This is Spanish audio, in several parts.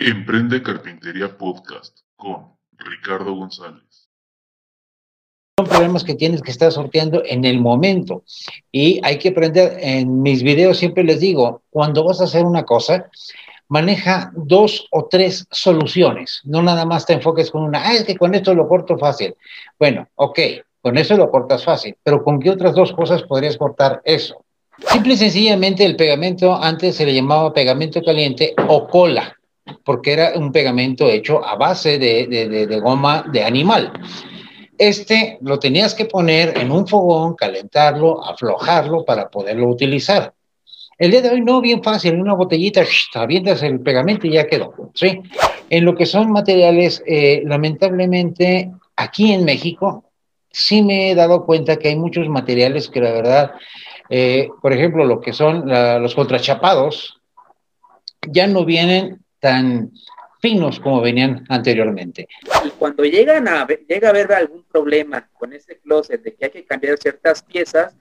Emprende Carpintería Podcast con Ricardo González. Son problemas que tienes que estar sorteando en el momento y hay que aprender, en mis videos siempre les digo, cuando vas a hacer una cosa, maneja dos o tres soluciones, no nada más te enfoques con una, ah, es que con esto lo corto fácil. Bueno, ok, con eso lo cortas fácil, pero ¿con qué otras dos cosas podrías cortar eso? Simple y sencillamente el pegamento antes se le llamaba pegamento caliente o cola porque era un pegamento hecho a base de, goma de animal. Este lo tenías que poner en un fogón, calentarlo, aflojarlo para poderlo utilizar. El día de hoy no, bien fácil, en una botellita, avientas el pegamento y ya quedó, ¿sí? En lo que son materiales, eh, lamentablemente, aquí en México, sí me he dado cuenta que hay muchos materiales que la verdad, eh, por ejemplo, lo que son los contrachapados, ya no vienen tan finos como venían anteriormente. Y cuando llegan a, llega a haber algún problema con ese closet de que hay que cambiar ciertas piezas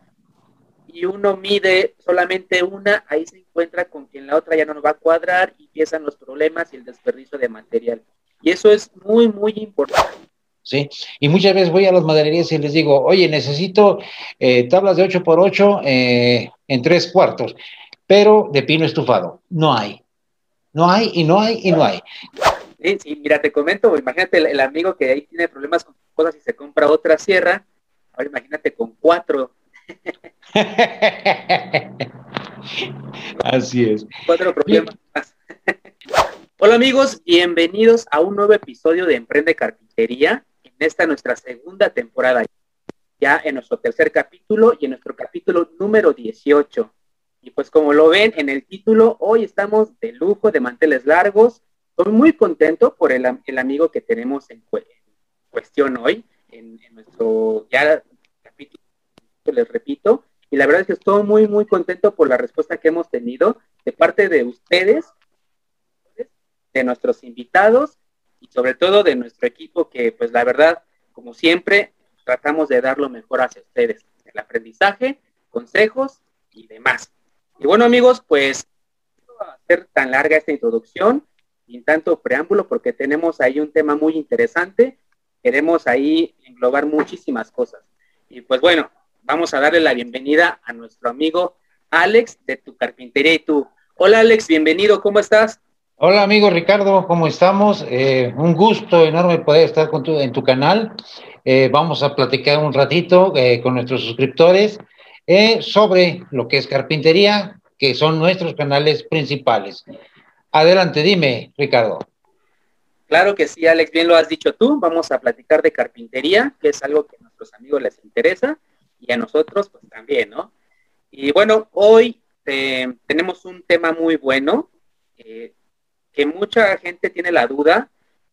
y uno mide solamente una, ahí se encuentra con que en la otra ya no nos va a cuadrar y empiezan los problemas y el desperdicio de material. Y eso es muy, muy importante. ¿sí? Y muchas veces voy a las madererías y les digo, oye, necesito eh, tablas de 8 por 8 eh, en tres cuartos, pero de pino estufado. No hay. No hay y no hay y no hay. Sí, mira, te comento, imagínate el, amigo que ahí tiene problemas con cosas y se compra otra sierra. Ahora imagínate con cuatro. Así es. Cuatro problemas más. Hola amigos, bienvenidos a un nuevo episodio de Emprende Carpintería, en esta nuestra segunda temporada, ya en nuestro tercer capítulo y en nuestro capítulo número 18. Y pues como lo ven en el título, hoy estamos de lujo, de manteles largos. Estoy muy contento por el, amigo que tenemos en, cuestión hoy, en, nuestro ya capítulo, les repito. Y la verdad es que estoy muy, muy contento por la respuesta que hemos tenido de parte de ustedes, de nuestros invitados y sobre todo de nuestro equipo que pues la verdad, como siempre, tratamos de dar lo mejor hacia ustedes, el aprendizaje, consejos y demás. Y bueno amigos, pues no va a ser tan larga esta introducción, sin tanto preámbulo, porque tenemos ahí un tema muy interesante. Queremos ahí englobar muchísimas cosas. Y pues bueno, vamos a darle la bienvenida a nuestro amigo Alex de tu carpintería y tú. Hola Alex, bienvenido, ¿cómo estás? Hola amigo Ricardo, ¿cómo estamos? Eh, un gusto enorme poder estar en tu canal. Eh, vamos a platicar un ratito eh, con nuestros suscriptores eh, sobre lo que es carpintería, que son nuestros canales principales. Adelante, dime, Ricardo. Claro que sí, Alex, bien lo has dicho tú. Vamos a platicar de carpintería, que es algo que a nuestros amigos les interesa y a nosotros pues también, ¿no? Y bueno, hoy eh, tenemos un tema muy bueno eh, que mucha gente tiene la duda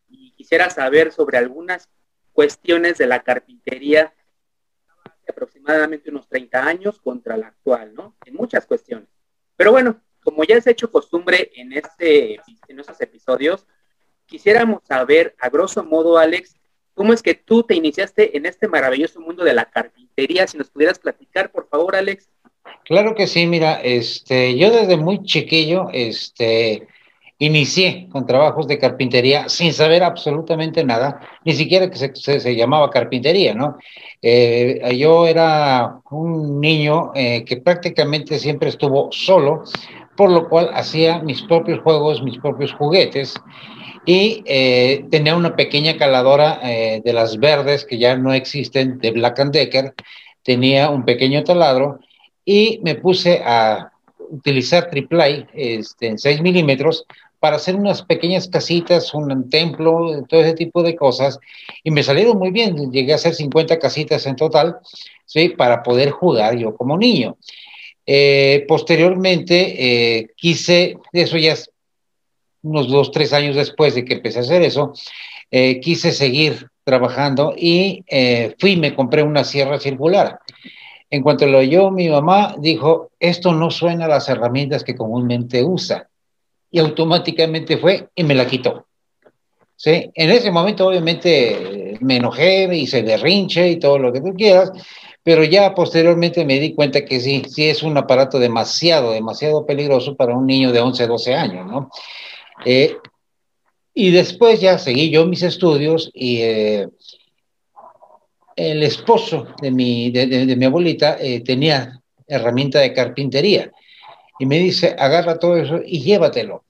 y quisiera saber sobre algunas cuestiones de la carpintería aproximadamente unos 30 años contra la actual, ¿no? En muchas cuestiones. Pero bueno, como ya es hecho costumbre en, este, en estos episodios, quisiéramos saber, a grosso modo, Alex, cómo es que tú te iniciaste en este maravilloso mundo de la carpintería. Si nos pudieras platicar, por favor, Alex. Claro que sí, mira, este, yo desde muy chiquillo, este, Inicié con trabajos de carpintería sin saber absolutamente nada, ni siquiera que se, llamaba carpintería, ¿no? Eh, yo era un niño eh, que prácticamente siempre estuvo solo, por lo cual hacía mis propios juegos, mis propios juguetes, y eh, tenía una pequeña caladora de las verdes que ya no existen, de Black and Decker, tenía un pequeño taladro, y me puse a utilizar triple este, en 6 milímetros para hacer unas pequeñas casitas, un templo, todo ese tipo de cosas, y me salieron muy bien, llegué a hacer 50 casitas en total. Para poder jugar yo como niño. Eh, posteriormente eh, quise, eso ya es unos dos, tres años después de que empecé a hacer eso, eh, quise seguir trabajando y fui me compré una sierra circular. En cuanto lo oyó mi mamá, dijo, esto no suena a las herramientas que comúnmente usa y automáticamente fue y me la quitó. ¿Sí? En ese momento obviamente me enojé, me hice derrinche y todo lo que tú quieras, pero ya posteriormente me di cuenta que sí, sí es un aparato demasiado, demasiado peligroso para un niño de 11, 12 años, ¿no? Eh, y después ya seguí yo mis estudios y eh, el esposo de mi, de, mi abuelita eh, tenía herramienta de carpintería y me dice, agarra todo eso y llévatelo.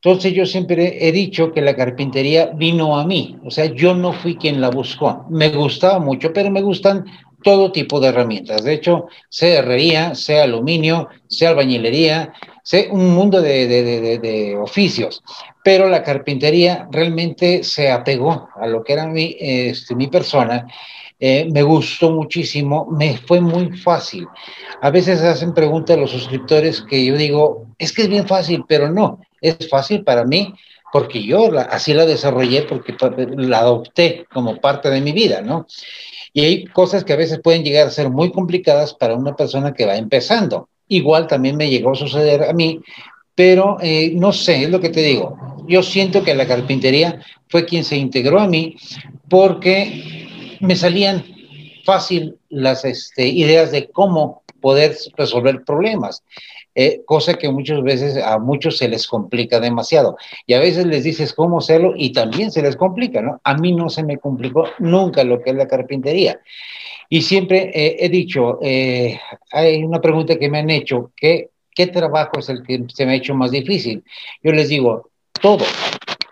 Entonces yo siempre he dicho que la carpintería vino a mí, o sea, yo no fui quien la buscó. Me gustaba mucho, pero me gustan todo tipo de herramientas. De hecho, sea herrería, sea aluminio, sea albañilería, sea un mundo de, oficios. Pero la carpintería realmente se apegó a lo que era mi, este, mi persona. Eh, me gustó muchísimo, me fue muy fácil. A veces hacen preguntas los suscriptores que yo digo, es que es bien fácil, pero no, es fácil para mí porque yo así la desarrollé, porque la adopté como parte de mi vida, ¿no? Y hay cosas que a veces pueden llegar a ser muy complicadas para una persona que va empezando. Igual también me llegó a suceder a mí, pero eh, no sé, es lo que te digo. Yo siento que la carpintería fue quien se integró a mí porque me salían fácil las este, ideas de cómo poder resolver problemas. Eh, cosa que muchas veces a muchos se les complica demasiado. Y a veces les dices cómo hacerlo y también se les complica, ¿no? A mí no se me complicó nunca lo que es la carpintería. Y siempre eh, he dicho, eh, hay una pregunta que me han hecho, ¿qué, ¿qué trabajo es el que se me ha hecho más difícil? Yo les digo, todos,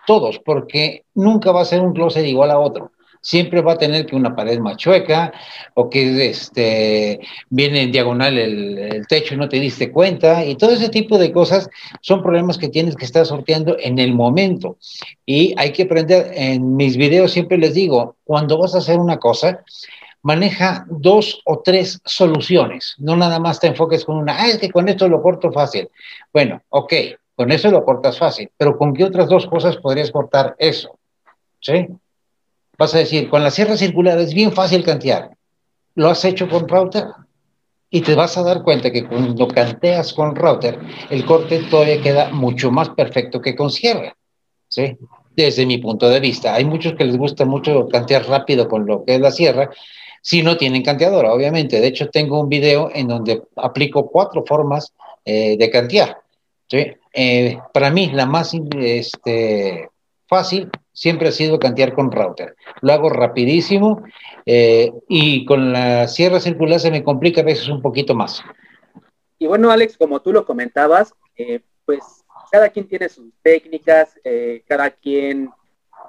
todos, porque nunca va a ser un closet igual a otro siempre va a tener que una pared más chueca o que este, viene en diagonal el, techo y no te diste cuenta y todo ese tipo de cosas son problemas que tienes que estar sorteando en el momento y hay que aprender, en mis videos siempre les digo, cuando vas a hacer una cosa, maneja dos o tres soluciones, no nada más te enfoques con una, ah, es que con esto lo corto fácil. Bueno, ok, con eso lo cortas fácil, pero ¿con qué otras dos cosas podrías cortar eso? ¿Sí? Vas a decir, con la sierra circular es bien fácil cantear. ¿Lo has hecho con router? Y te vas a dar cuenta que cuando canteas con router, el corte todavía queda mucho más perfecto que con sierra. ¿Sí? Desde mi punto de vista. Hay muchos que les gusta mucho cantear rápido con lo que es la sierra, si no tienen canteadora, obviamente. De hecho, tengo un video en donde aplico cuatro formas eh, de cantear. Eh, para mí, la más este, fácil siempre ha sido cantear con router. Lo hago rapidísimo eh, y con la sierra circular se me complica a veces un poquito más. Y bueno, Alex, como tú lo comentabas, eh, pues cada quien tiene sus técnicas, eh, cada quien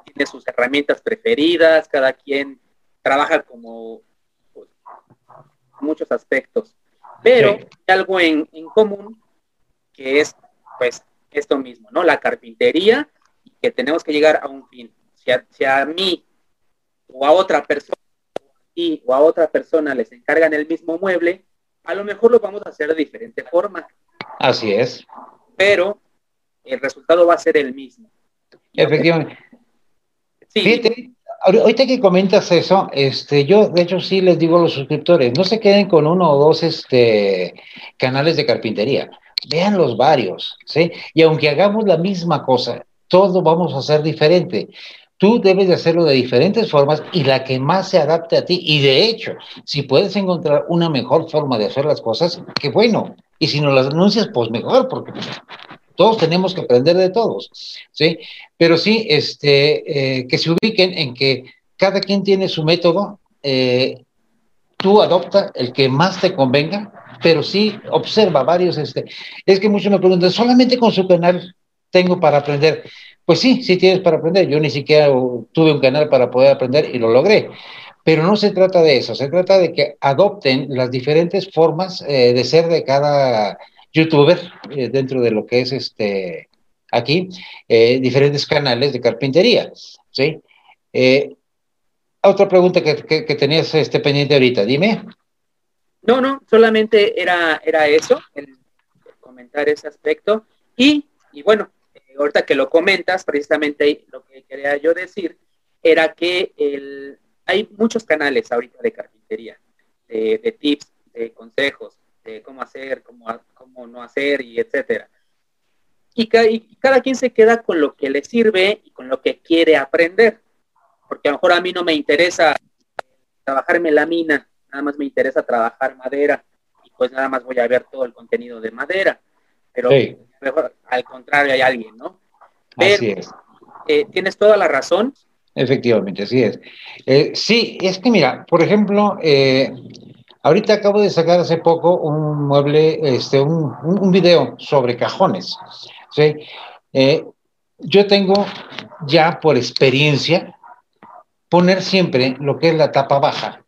tiene sus herramientas preferidas, cada quien trabaja como pues, muchos aspectos, pero hay algo en, en común que es pues esto mismo, ¿no? La carpintería que tenemos que llegar a un fin. Si a, mí o a otra persona y o a otra persona les encargan el mismo mueble, a lo mejor lo vamos a hacer de diferente forma. Así es. Pero el resultado va a ser el mismo. Efectivamente. Sí. ahorita que comentas eso, este, yo de hecho sí les digo a los suscriptores, no se queden con uno o dos este, canales de carpintería, vean los varios, ¿sí? Y aunque hagamos la misma cosa, todo vamos a hacer diferente. Tú debes de hacerlo de diferentes formas y la que más se adapte a ti. Y de hecho, si puedes encontrar una mejor forma de hacer las cosas, qué bueno. Y si no las anuncias, pues mejor, porque todos tenemos que aprender de todos, ¿sí? Pero sí, este, eh, que se ubiquen en que cada quien tiene su método, eh, tú adopta el que más te convenga, pero sí observa varios, este, es que muchos me preguntan, solamente con su canal tengo para aprender. Pues sí, sí tienes para aprender. Yo ni siquiera tuve un canal para poder aprender y lo logré. Pero no se trata de eso, se trata de que adopten las diferentes formas eh, de ser de cada youtuber eh, dentro de lo que es este aquí, eh, diferentes canales de carpintería. ¿sí? otra pregunta que, que, tenías este pendiente ahorita, dime. No, no, solamente era, era eso, comentar ese aspecto. Y, y bueno, ahorita que lo comentas, precisamente lo que quería yo decir era que el, hay muchos canales ahorita de carpintería, de, tips, de consejos, de cómo hacer, cómo, cómo no hacer y etcétera. Y, cada quien se queda con lo que le sirve y con lo que quiere aprender. Porque a lo mejor a mí no me interesa trabajarme la mina, nada más me interesa trabajar madera y pues nada más voy a ver todo el contenido de madera. Pero mejor al contrario hay alguien, ¿no? Así es. eh, tienes toda la razón. Efectivamente, así es. Eh, sí, es que mira, por ejemplo, eh, ahorita acabo de sacar hace poco un mueble, este, un, un video sobre cajones. ¿sí? yo tengo ya por experiencia poner siempre lo que es la tapa baja,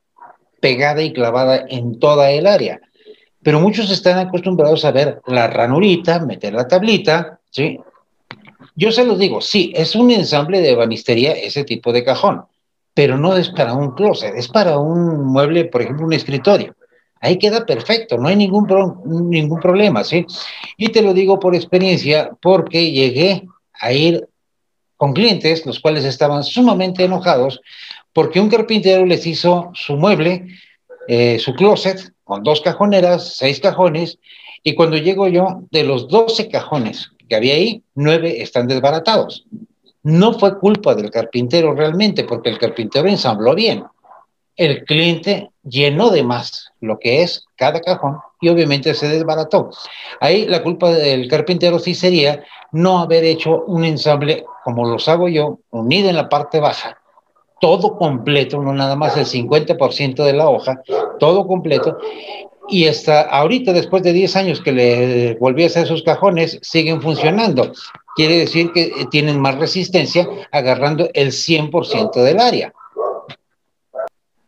pegada y clavada en toda el área. Pero muchos están acostumbrados a ver la ranurita, meter la tablita, ¿sí? Yo se los digo, sí, es un ensamble de banistería ese tipo de cajón, pero no es para un closet, es para un mueble, por ejemplo, un escritorio. Ahí queda perfecto, no hay ningún, ningún problema, ¿sí? Y te lo digo por experiencia, porque llegué a ir con clientes, los cuales estaban sumamente enojados, porque un carpintero les hizo su mueble, eh, su closet, con dos cajoneras, seis cajones, y cuando llego yo, de los 12 cajones que había ahí, nueve están desbaratados. No fue culpa del carpintero realmente, porque el carpintero ensambló bien. El cliente llenó de más lo que es cada cajón y obviamente se desbarató. Ahí la culpa del carpintero sí sería no haber hecho un ensamble como los hago yo, unido en la parte baja, todo completo, no nada más el 50% de la hoja, todo completo. Y hasta ahorita, después de 10 años que le volví a hacer sus cajones, siguen funcionando. Quiere decir que tienen más resistencia agarrando el 100% del área.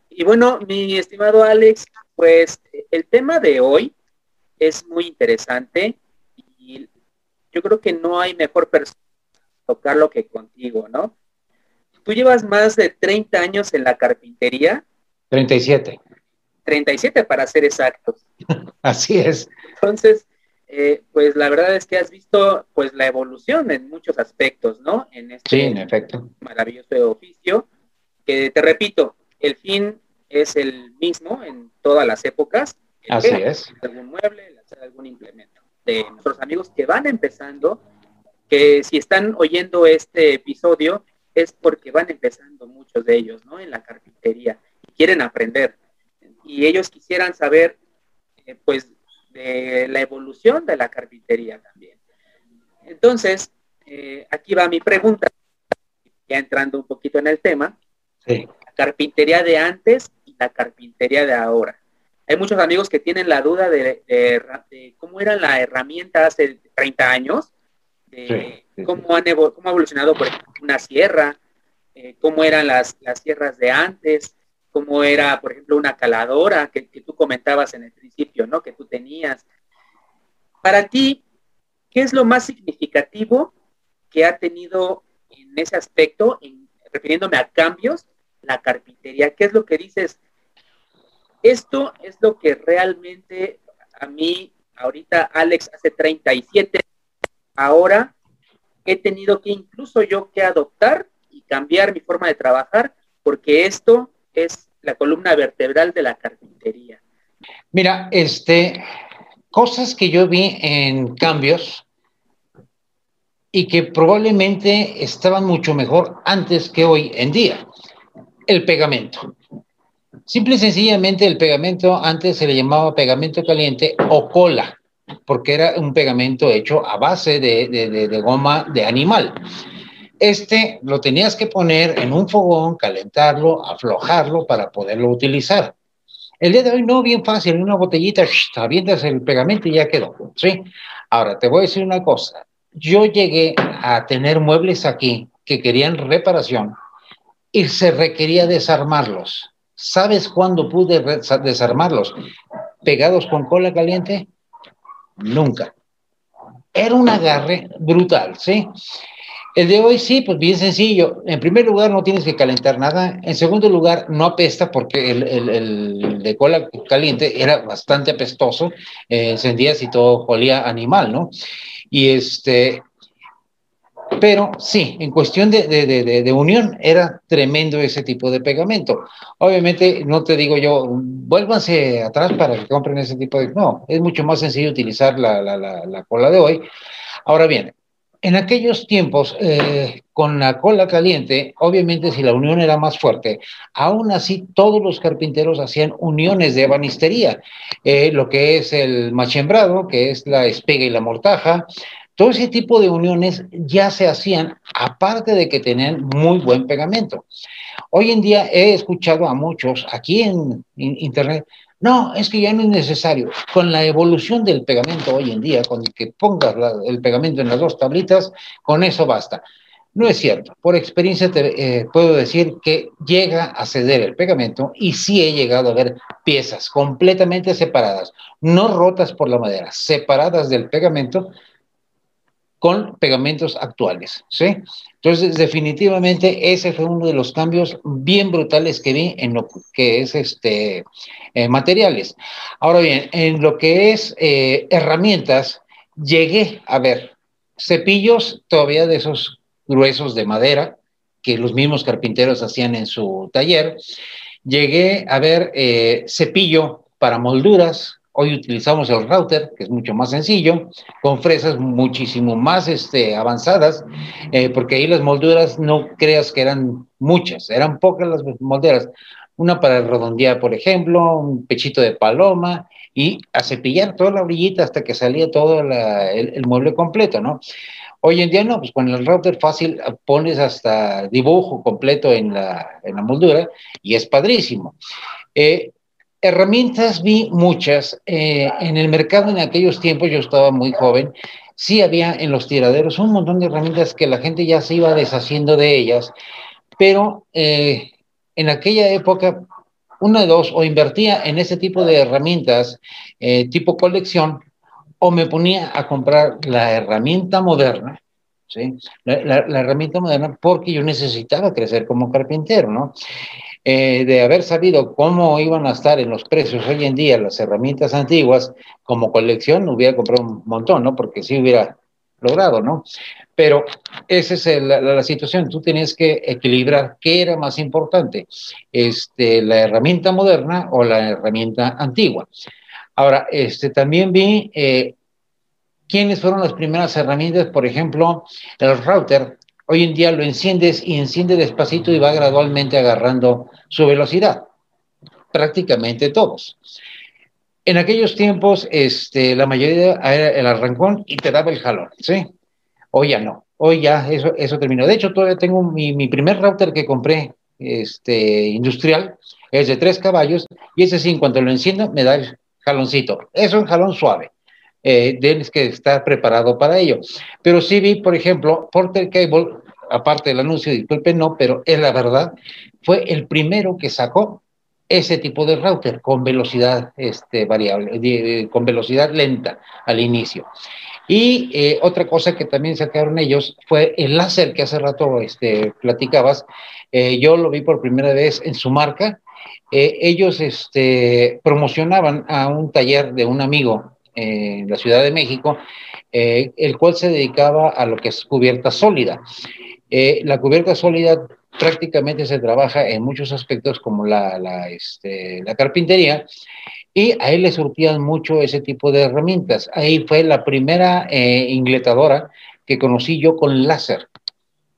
Y bueno, mi estimado Alex, pues el tema de hoy es muy interesante y yo creo que no hay mejor persona tocarlo que contigo, ¿no? Tú llevas más de 30 años en la carpintería. 37. 37 para ser exactos. Así es. Entonces, eh, pues la verdad es que has visto pues la evolución en muchos aspectos, ¿no? En este sí, en efecto. maravilloso oficio, que te repito, el fin es el mismo en todas las épocas. Así es. Algún mueble, algún implemento. De nuestros amigos que van empezando, que si están oyendo este episodio, es porque van empezando muchos de ellos, ¿no? En la carpintería. Quieren aprender. Y ellos quisieran saber, eh, pues, de la evolución de la carpintería también. Entonces, eh, aquí va mi pregunta, ya entrando un poquito en el tema. Sí. La carpintería de antes y la carpintería de ahora. Hay muchos amigos que tienen la duda de, de cómo era la herramienta hace 30 años cómo, han cómo ha evolucionado, por ejemplo, una sierra, eh, cómo eran las, las sierras de antes, cómo era, por ejemplo, una caladora que, tú comentabas en el principio, ¿no? Que tú tenías. Para ti, ¿qué es lo más significativo que ha tenido en ese aspecto, refiriéndome a cambios, la carpintería? ¿Qué es lo que dices? Esto es lo que realmente a mí, ahorita Alex hace 37 ahora he tenido que incluso yo que adoptar y cambiar mi forma de trabajar porque esto es la columna vertebral de la carpintería. Mira, este, cosas que yo vi en cambios y que probablemente estaban mucho mejor antes que hoy en día. El pegamento. Simple y sencillamente el pegamento antes se le llamaba pegamento caliente o cola porque era un pegamento hecho a base de, goma de animal. Este lo tenías que poner en un fogón, calentarlo, aflojarlo para poderlo utilizar. El día de hoy no, bien fácil, en una botellita, avientas el pegamento y ya quedó, ¿sí? Ahora, te voy a decir una cosa. Yo llegué a tener muebles aquí que querían reparación y se requería desarmarlos. ¿Sabes cuándo pude desarmarlos? Pegados con cola caliente, nunca. Era un agarre brutal, ¿sí? El de hoy sí, pues bien sencillo. En primer lugar, no tienes que calentar nada. En segundo lugar, no apesta porque el, de cola caliente era bastante apestoso. Eh, encendías y todo olía animal, ¿no? Y este, pero sí, en cuestión de, unión era tremendo ese tipo de pegamento. Obviamente, no te digo yo, vuélvanse atrás para que compren ese tipo de... No, es mucho más sencillo utilizar la, cola de hoy. Ahora bien, en aquellos tiempos, eh, con la cola caliente, obviamente si la unión era más fuerte, aún así todos los carpinteros hacían uniones de ebanistería, eh, lo que es el machembrado, que es la espega y la mortaja, todo ese tipo de uniones ya se hacían, aparte de que tenían muy buen pegamento. Hoy en día he escuchado a muchos aquí en, Internet, no, es que ya no es necesario. Con la evolución del pegamento hoy en día, con que pongas el pegamento en las dos tablitas, con eso basta. No es cierto. Por experiencia eh, puedo decir que llega a ceder el pegamento y sí he llegado a ver piezas completamente separadas, no rotas por la madera, separadas del pegamento con pegamentos actuales, ¿sí? Entonces, definitivamente ese fue uno de los cambios bien brutales que vi en lo que es este eh, materiales. Ahora bien, en lo que es eh, herramientas, llegué a ver cepillos todavía de esos gruesos de madera que los mismos carpinteros hacían en su taller. Llegué a ver eh, cepillo para molduras. Hoy utilizamos el router, que es mucho más sencillo, con fresas muchísimo más este, avanzadas, eh, porque ahí las molduras no creas que eran muchas, eran pocas las molduras. Una para redondear, por ejemplo, un pechito de paloma y a cepillar toda la orillita hasta que salía todo el, el mueble completo, ¿no? Hoy en día no, pues con el router fácil ah, pones hasta dibujo completo en la, en la moldura y es padrísimo. Eh, herramientas vi muchas. Eh, en el mercado en aquellos tiempos, yo estaba muy joven, sí había en los tiraderos un montón de herramientas que la gente ya se iba deshaciendo de ellas, pero eh, en aquella época, una de dos, o invertía en ese tipo de herramientas tipo colección, o me ponía a comprar la herramienta moderna, ¿sí? La, herramienta moderna porque yo necesitaba crecer como carpintero, ¿no? Eh, de haber sabido cómo iban a estar en los precios hoy en día las herramientas antiguas, como colección hubiera comprado un montón, ¿no? Porque sí hubiera logrado, ¿no? Pero esa es la, situación. Tú tienes que equilibrar qué era más importante, este, la herramienta moderna o la herramienta antigua. Ahora, este, también vi eh, quiénes fueron las primeras herramientas, por ejemplo, el router. Hoy en día lo enciendes y enciende despacito y va gradualmente agarrando su velocidad. Prácticamente todos. En aquellos tiempos, este, la mayoría era el arrancón y te daba el jalón, ¿sí? Hoy ya no. Hoy ya eso, eso terminó. De hecho, todavía tengo mi, mi primer router que compré este, industrial, es de tres caballos, y ese sí, en cuanto lo enciendo, me da el, jaloncito. Es un jalón suave. Eh, tienes que estar preparado para ello. Pero sí vi, por ejemplo, Porter Cable, aparte del anuncio, disculpen, no, pero es la verdad, fue el primero que sacó ese tipo de router con velocidad este, variable, con velocidad lenta al inicio. Y eh, otra cosa que también sacaron ellos fue el láser que hace rato este, platicabas. Eh, yo lo vi por primera vez en su marca eh, ellos este, promocionaban a un taller de un amigo en la Ciudad de México, eh, el cual se dedicaba a lo que es cubierta sólida. Eh, la cubierta sólida prácticamente se trabaja en muchos aspectos como la, la, este, la carpintería y a él le surtían mucho ese tipo de herramientas. Ahí fue la primera ingletadora que conocí yo con láser.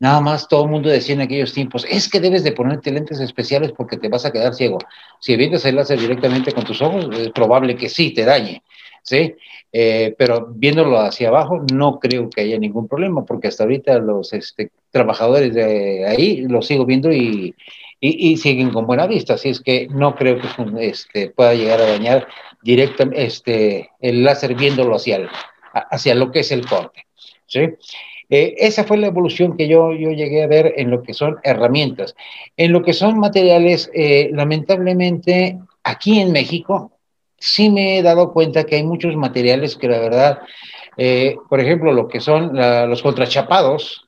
Nada más todo el mundo decía en aquellos tiempos, es que debes de ponerte lentes especiales porque te vas a quedar ciego. Si evitas el láser directamente con tus ojos, es probable que sí te dañe, ¿sí? Eh, pero viéndolo hacia abajo, no creo que haya ningún problema, porque hasta ahorita los este, trabajadores de ahí los sigo viendo y, y, siguen con buena vista, así es que no creo que este, pueda llegar a dañar directamente este, el láser viéndolo hacia, hacia lo que es el corte, ¿sí? Eh, esa fue la evolución que yo, yo llegué a ver en lo que son herramientas. En lo que son materiales, eh, lamentablemente, aquí en México, sí me he dado cuenta que hay muchos materiales que la verdad, eh, por ejemplo, lo que son los contrachapados,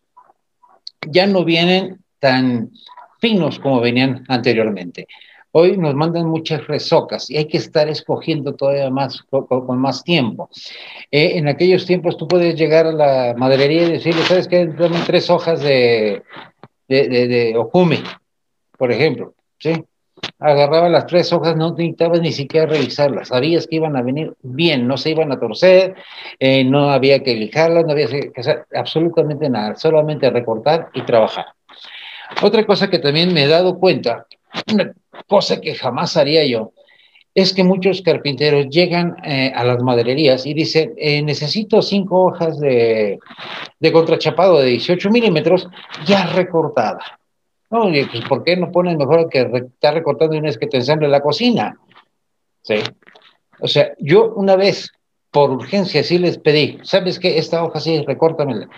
ya no vienen tan finos como venían anteriormente. Hoy nos mandan muchas resocas y hay que estar escogiendo todavía más, con, más tiempo. Eh, en aquellos tiempos tú puedes llegar a la maderería y decirle, ¿sabes qué? Dame tres hojas de, de, por ejemplo, ¿sí? Agarraba las tres hojas, no necesitabas ni siquiera revisarlas, sabías que iban a venir bien, no se iban a torcer, eh, no había que lijarlas, no había que hacer absolutamente nada, solamente recortar y trabajar. Otra cosa que también me he dado cuenta, una cosa que jamás haría yo, es que muchos carpinteros llegan eh, a las madererías y dicen, eh, necesito cinco hojas de, de, contrachapado de 18 milímetros ya recortada. No, pues ¿por qué no ponen mejor que está recortando una vez que te ensamble la cocina? Sí. O sea, yo una vez por urgencia sí les pedí, ¿sabes qué? Esta hoja sí, recórtamela.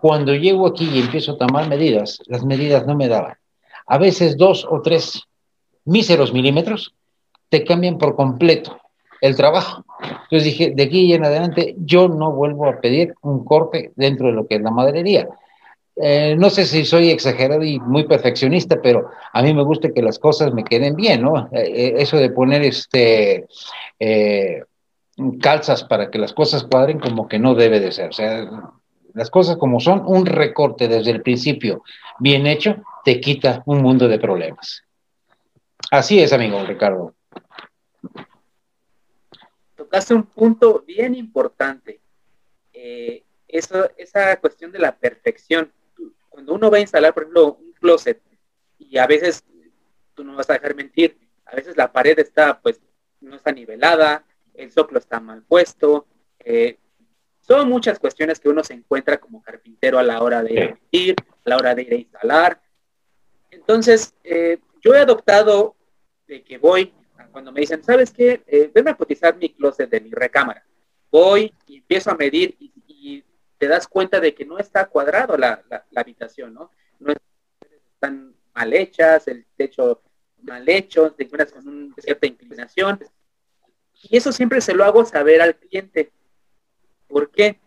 Cuando llego aquí y empiezo a tomar medidas, las medidas no me daban. A veces dos o tres míseros milímetros te cambian por completo el trabajo. Entonces dije, de aquí en adelante yo no vuelvo a pedir un corte dentro de lo que es la maderería. Eh, no sé si soy exagerado y muy perfeccionista, pero a mí me gusta que las cosas me queden bien, ¿no? Eh, eh, eso de poner este calzas para que las cosas cuadren como que no debe de ser. O sea, las cosas como son, un recorte desde el principio bien hecho te quita un mundo de problemas. Así es, amigo Ricardo. Tocaste un punto bien importante. eso, esa cuestión de la perfección cuando uno va a instalar, por ejemplo, un closet, y a veces, tú no vas a dejar mentir, a veces la pared está, pues, no está nivelada, el soclo está mal puesto, eh, son muchas cuestiones que uno se encuentra como carpintero a la hora de ir, a la hora de ir a instalar. Entonces, eh, yo he adoptado de que voy, cuando me dicen, ¿sabes qué? Eh, venme a cotizar mi closet de mi recámara. Voy y empiezo a medir y te das cuenta de que no está cuadrado la, habitación, ¿no? Están mal hechas, el techo mal hecho, te encuentras una cierta inclinación. Y eso siempre se lo hago saber al cliente. ¿Por qué?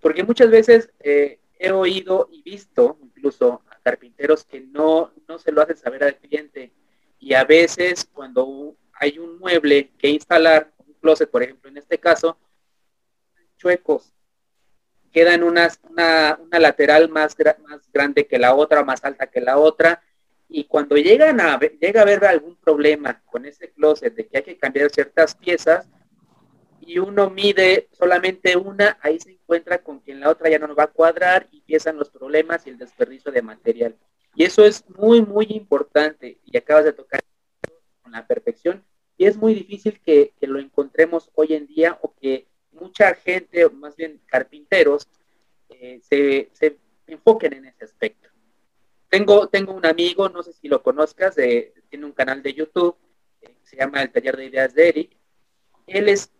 Porque muchas veces eh, he oído y visto incluso a carpinteros que no, no se lo hacen saber al cliente. Y a veces cuando hay un mueble que instalar, un closet, por ejemplo, en este caso, chuecos, quedan unas, una, una lateral más, más grande que la otra, más alta que la otra, y cuando llegan a, llega a haber algún problema con ese closet de que hay que cambiar ciertas piezas, y uno mide solamente una, ahí se encuentra con que en la otra ya no va a cuadrar y empiezan los problemas y el desperdicio de material. Y eso es muy, muy importante y acabas de tocar con la perfección y es muy difícil que, que lo encontremos hoy en día o que mucha gente, más bien carpinteros, eh, se, enfoquen en ese aspecto. Tengo, tengo un amigo, no sé si lo conozcas, tiene un canal de YouTube, eh, se llama El Taller de Ideas de Eric. Él es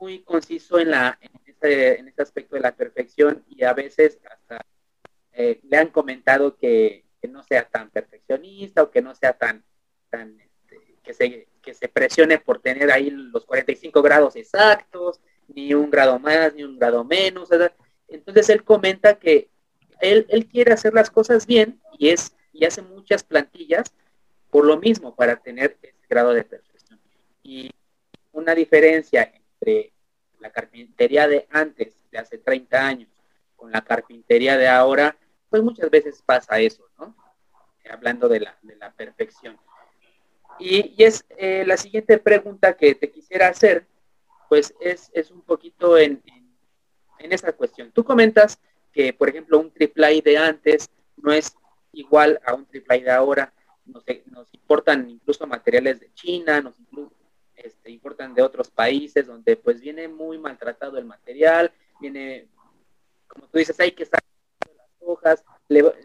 muy conciso en, la, en, ese, aspecto de la perfección y a veces hasta eh, le han comentado que, no sea tan perfeccionista o que no sea tan, tan este, que, se, que se presione por tener ahí los 45 grados exactos, ni un grado más, ni un grado menos. Entonces él comenta que él, él quiere hacer las cosas bien y, es, y hace muchas plantillas por lo mismo, para tener ese grado de perfección. Y una diferencia entre la carpintería de antes, de hace 30 años, con la carpintería de ahora, pues muchas veces pasa eso, ¿no? Hablando de la, de la perfección. Y, es eh, la siguiente pregunta que te quisiera hacer, pues es, un poquito en, en, esa cuestión. Tú comentas que, por ejemplo, un triple de antes no es igual a un triple de ahora. Nos, nos, importan incluso materiales de China, nos este, importan de otros países donde pues viene muy maltratado el material, viene, como tú dices, hay que sacar las hojas,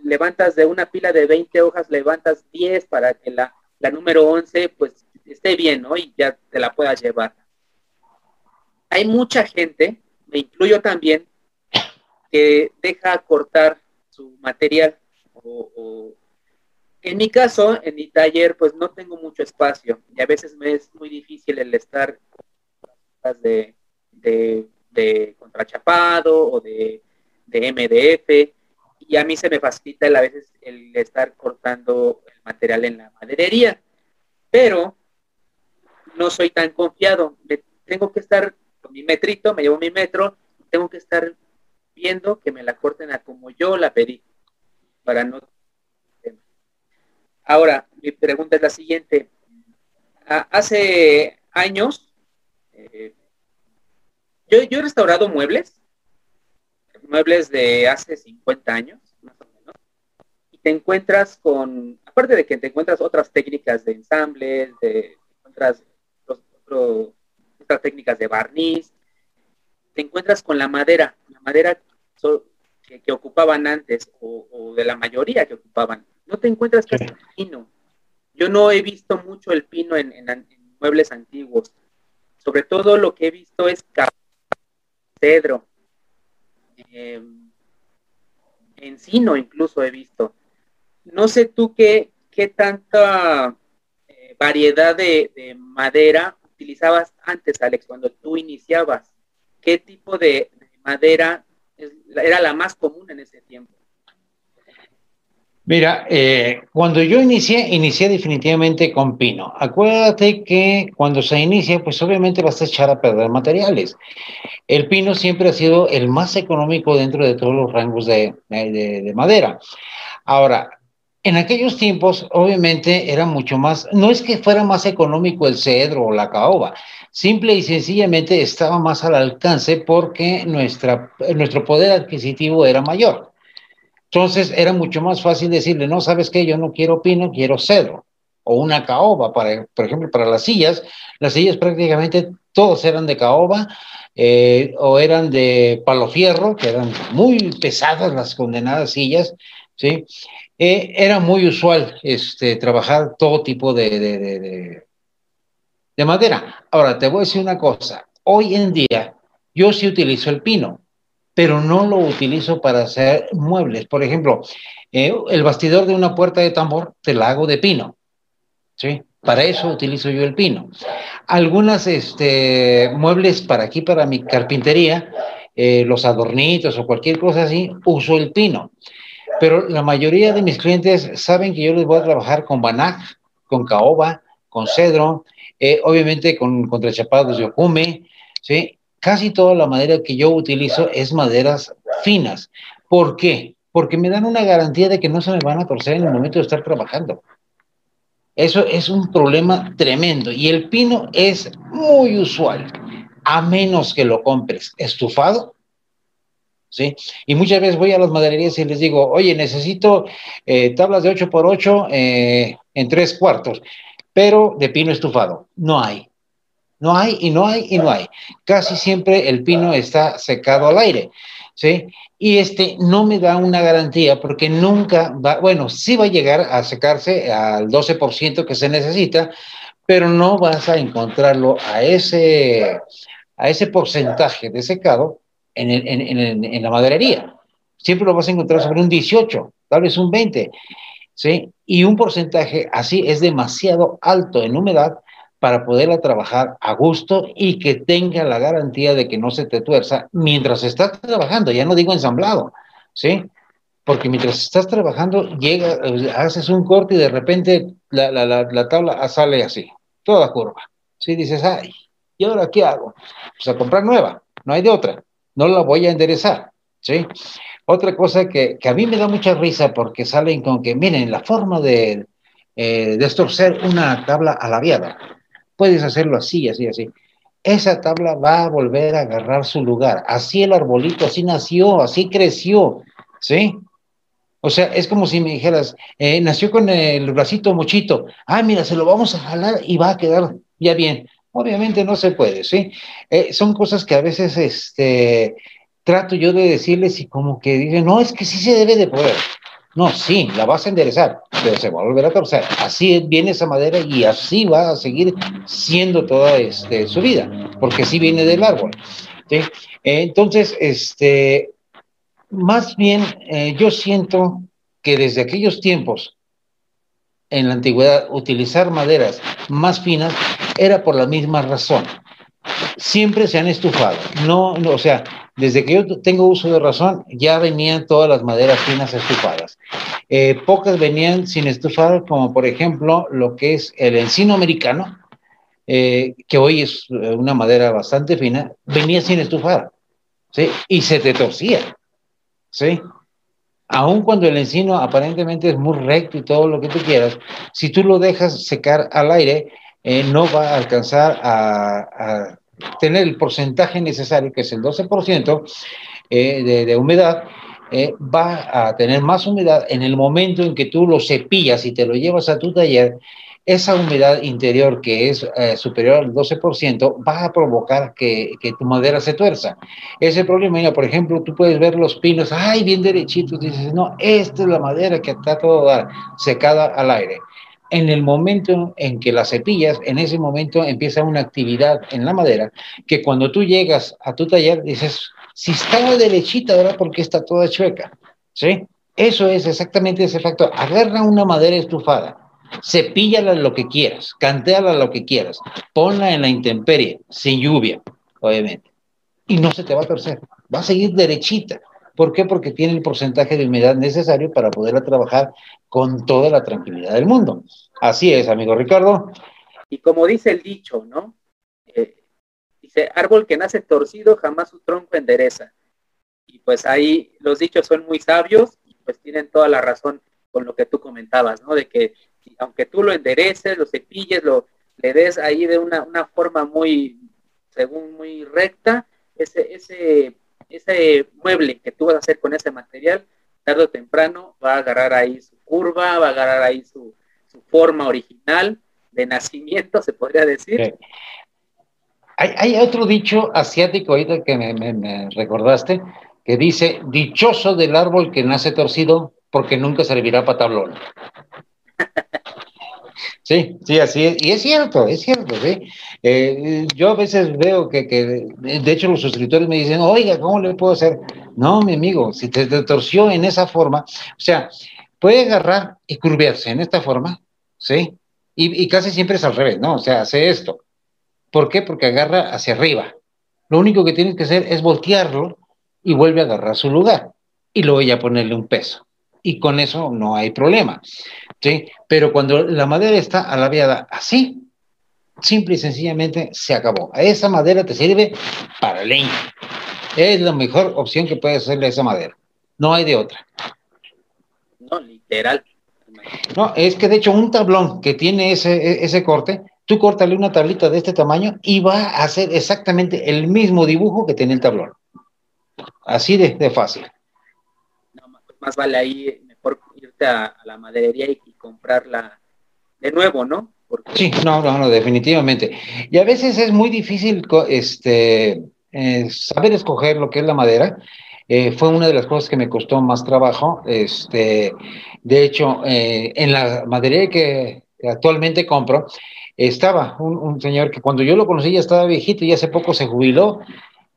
levantas de una pila de 20 hojas, levantas 10 para que la, la número 11 pues esté bien, ¿no? Y ya te la puedas llevar hay mucha gente, me incluyo también, que deja cortar su material. En mi caso, en mi taller, pues no tengo mucho espacio y a veces me es muy difícil el estar de, contrachapado o de, de MDF y a mí se me facilita a veces el estar cortando el material en la maderería, pero no soy tan confiado, tengo que estar mi metrito, me llevo mi metro, tengo que estar viendo que me la corten a como yo la pedí, para no... Ahora, mi pregunta es la siguiente. Hace años, eh, yo, yo he restaurado muebles, muebles de hace 50 años, más o menos, y te encuentras con, aparte de que te encuentras otras técnicas de ensamble, de, encuentras otro, otras técnicas de barniz. Te encuentras con la madera, la madera que, ocupaban antes o, de la mayoría que ocupaban. No te encuentras casi el pino. Yo no he visto mucho el pino en, muebles antiguos. Sobre todo lo que he visto es cedro, eh, encino incluso he visto. No sé tú qué, qué tanta eh, variedad de, madera utilizabas antes, Alex, cuando tú iniciabas. ¿Qué tipo de madera era la más común en ese tiempo? Mira, eh, cuando yo inicié, inicié definitivamente con pino. Acuérdate que cuando se inicia, pues obviamente vas a echar a perder materiales. El pino siempre ha sido el más económico dentro de todos los rangos de, de madera. Ahora, en aquellos tiempos, obviamente, era mucho más, no es que fuera más económico el cedro o la caoba, simple y sencillamente estaba más al alcance porque nuestra, nuestro poder adquisitivo era mayor. Entonces era mucho más fácil decirle, no, sabes qué, yo no quiero pino, quiero cedro. O una caoba, para, por ejemplo, para las sillas. Las sillas prácticamente todos eran de caoba eh, o eran de palo fierro, que eran muy pesadas las condenadas sillas, ¿sí? Eh, era muy usual este, trabajar todo tipo de, de, de madera. Ahora, te voy a decir una cosa. Hoy en día, yo sí utilizo el pino pero no lo utilizo para hacer muebles. Por ejemplo, eh, el bastidor de una puerta de tambor te la hago de pino. ¿sí? Para eso utilizo yo el pino. Algunas este, muebles para aquí, para mi carpintería, eh, los adornitos o cualquier cosa así, uso el pino. Pero la mayoría de mis clientes saben que yo les voy a trabajar con banac, con caoba, con cedro, eh, obviamente con contrachapados de ocume, ¿sí? casi toda la madera que yo utilizo es maderas finas. ¿Por qué? Porque me dan una garantía de que no se me van a torcer en el momento de estar trabajando. Eso es un problema tremendo y el pino es muy usual, a menos que lo compres estufado. ¿Sí? Y muchas veces voy a las madererías y les digo, oye, necesito eh, tablas de 8 por 8 eh, en tres cuartos, pero de pino estufado. No hay. No hay y no hay y no hay. Casi siempre el pino está secado al aire, ¿sí? Y este no me da una garantía porque nunca va, bueno, sí va a llegar a secarse al 12% que se necesita, pero no vas a encontrarlo a ese, a ese porcentaje de secado en, la maderería. Siempre lo vas a encontrar sobre un 18, tal vez un 20, ¿sí? Y un porcentaje así es demasiado alto en humedad para poderla trabajar a gusto y que tenga la garantía de que no se te tuerza mientras estás trabajando, ya no digo ensamblado, ¿sí? Porque mientras estás trabajando, llega, haces un corte y de repente la, la, tabla sale así, toda curva. ¿Sí? Dices, ay, ¿y ahora qué hago? Pues a comprar nueva, no hay de otra, no la voy a enderezar, ¿sí? Otra cosa que, que a mí me da mucha risa porque salen con que, miren, la forma de, eh, destorcer una tabla alaviada puedes hacerlo así, así, así. Esa tabla va a volver a agarrar su lugar. Así el arbolito, así nació, así creció, ¿sí? O sea, es como si me dijeras, eh, nació con el bracito mochito, ah, mira, se lo vamos a jalar y va a quedar ya bien. Obviamente no se puede, ¿sí? Eh, son cosas que a veces este, trato yo de decirles y como que dicen, no, es que sí se debe de poder. No, sí, la vas a enderezar, pero se va a volver a torcer. Así viene esa madera y así va a seguir siendo toda este, su vida, porque así viene del árbol. Entonces, este, más bien, eh, yo siento que desde aquellos tiempos, en la antigüedad, utilizar maderas más finas era por la misma razón. Siempre se han estufado. No, no o sea, desde que yo tengo uso de razón, ya venían todas las maderas finas estufadas. Eh, pocas venían sin estufar, como por ejemplo lo que es el encino americano, eh, que hoy es eh, una madera bastante fina, venía sin estufar, ¿sí? Y se te torcía, ¿sí? Aun cuando el encino aparentemente es muy recto y todo lo que tú quieras, si tú lo dejas secar al aire, no va a alcanzar a tener el porcentaje necesario, que es el 12% eh, de, humedad, eh, va a tener más humedad en el momento en que tú lo cepillas y te lo llevas a tu taller, esa humedad interior que es eh, superior al 12% va a provocar que, tu madera se tuerza. Ese problema, mira, por ejemplo, tú puedes ver los pinos, ay, bien derechitos, dices, no, esta es la madera que está toda secada al aire. En el momento en que la cepillas, en ese momento empieza una actividad en la madera que cuando tú llegas a tu taller dices, si estaba derechita, ¿verdad? Porque está toda chueca, ¿sí? Eso es exactamente ese factor. Agarra una madera estufada, cepíllala lo que quieras, cantéala lo que quieras, ponla en la intemperie, sin lluvia, obviamente, y no se te va a torcer, va a seguir derechita. ¿Por qué? Porque tiene el porcentaje de humedad necesario para poderla trabajar con toda la tranquilidad del mundo. Así es, amigo Ricardo. Y como dice el dicho, ¿no? Eh, dice, árbol que nace torcido jamás su tronco endereza. Y pues ahí los dichos son muy sabios y pues tienen toda la razón con lo que tú comentabas, ¿no? De que aunque tú lo endereces, lo cepilles, lo le des ahí de una, una forma muy, según muy recta, ese, ese, ese mueble que tú vas a hacer con ese material, tarde o temprano va a agarrar ahí su curva, va a agarrar ahí su, forma original de nacimiento, se podría decir. Hay, hay, otro dicho asiático ahorita que me, me, me recordaste, que dice, dichoso del árbol que nace torcido, porque nunca servirá para tablón. Sí, sí, así es. Y es cierto, es cierto, ¿sí? Eh, yo a veces veo que, que, de hecho, los suscriptores me dicen, oiga, ¿cómo le puedo hacer? No, mi amigo, si te, torció en esa forma, o sea, puede agarrar y curvearse en esta forma, ¿sí? Y, y, casi siempre es al revés, ¿no? O sea, hace esto. ¿Por qué? Porque agarra hacia arriba. Lo único que tienes que hacer es voltearlo y vuelve a agarrar su lugar. Y luego ya ponerle un peso. Y con eso no hay problema. ¿sí? Pero cuando la madera está alaviada así, simple y sencillamente se acabó. Esa madera te sirve para leña. Es la mejor opción que puedes hacerle a esa madera. No hay de otra. No, literal. No, es que de hecho un tablón que tiene ese, ese corte, tú córtale una tablita de este tamaño y va a hacer exactamente el mismo dibujo que tiene el tablón. Así de, de fácil. Más vale ahí mejor irte a, la maderería y, comprarla de nuevo, ¿no? Porque... Sí, no, no, no, definitivamente. Y a veces es muy difícil este, eh, saber escoger lo que es la madera. Eh, fue una de las cosas que me costó más trabajo. Este, de hecho, eh, en la maderería que actualmente compro, estaba un, un, señor que cuando yo lo conocí ya estaba viejito y hace poco se jubiló.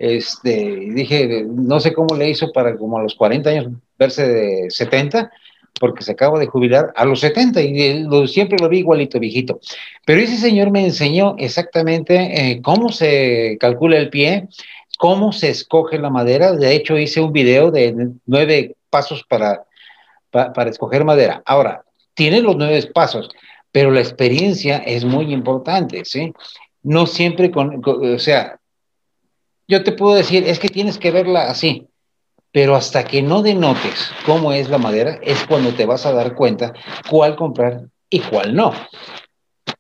Este, dije, no sé cómo le hizo para como a los 40 años verse de 70, porque se acaba de jubilar a los 70 y siempre lo vi igualito, viejito. Pero ese señor me enseñó exactamente eh, cómo se calcula el pie, cómo se escoge la madera. De hecho, hice un video de nueve pasos para, para, para escoger madera. Ahora, tiene los nueve pasos, pero la experiencia es muy importante, ¿sí? No siempre con, con o sea, yo te puedo decir, es que tienes que verla así, pero hasta que no denotes cómo es la madera, es cuando te vas a dar cuenta cuál comprar y cuál no.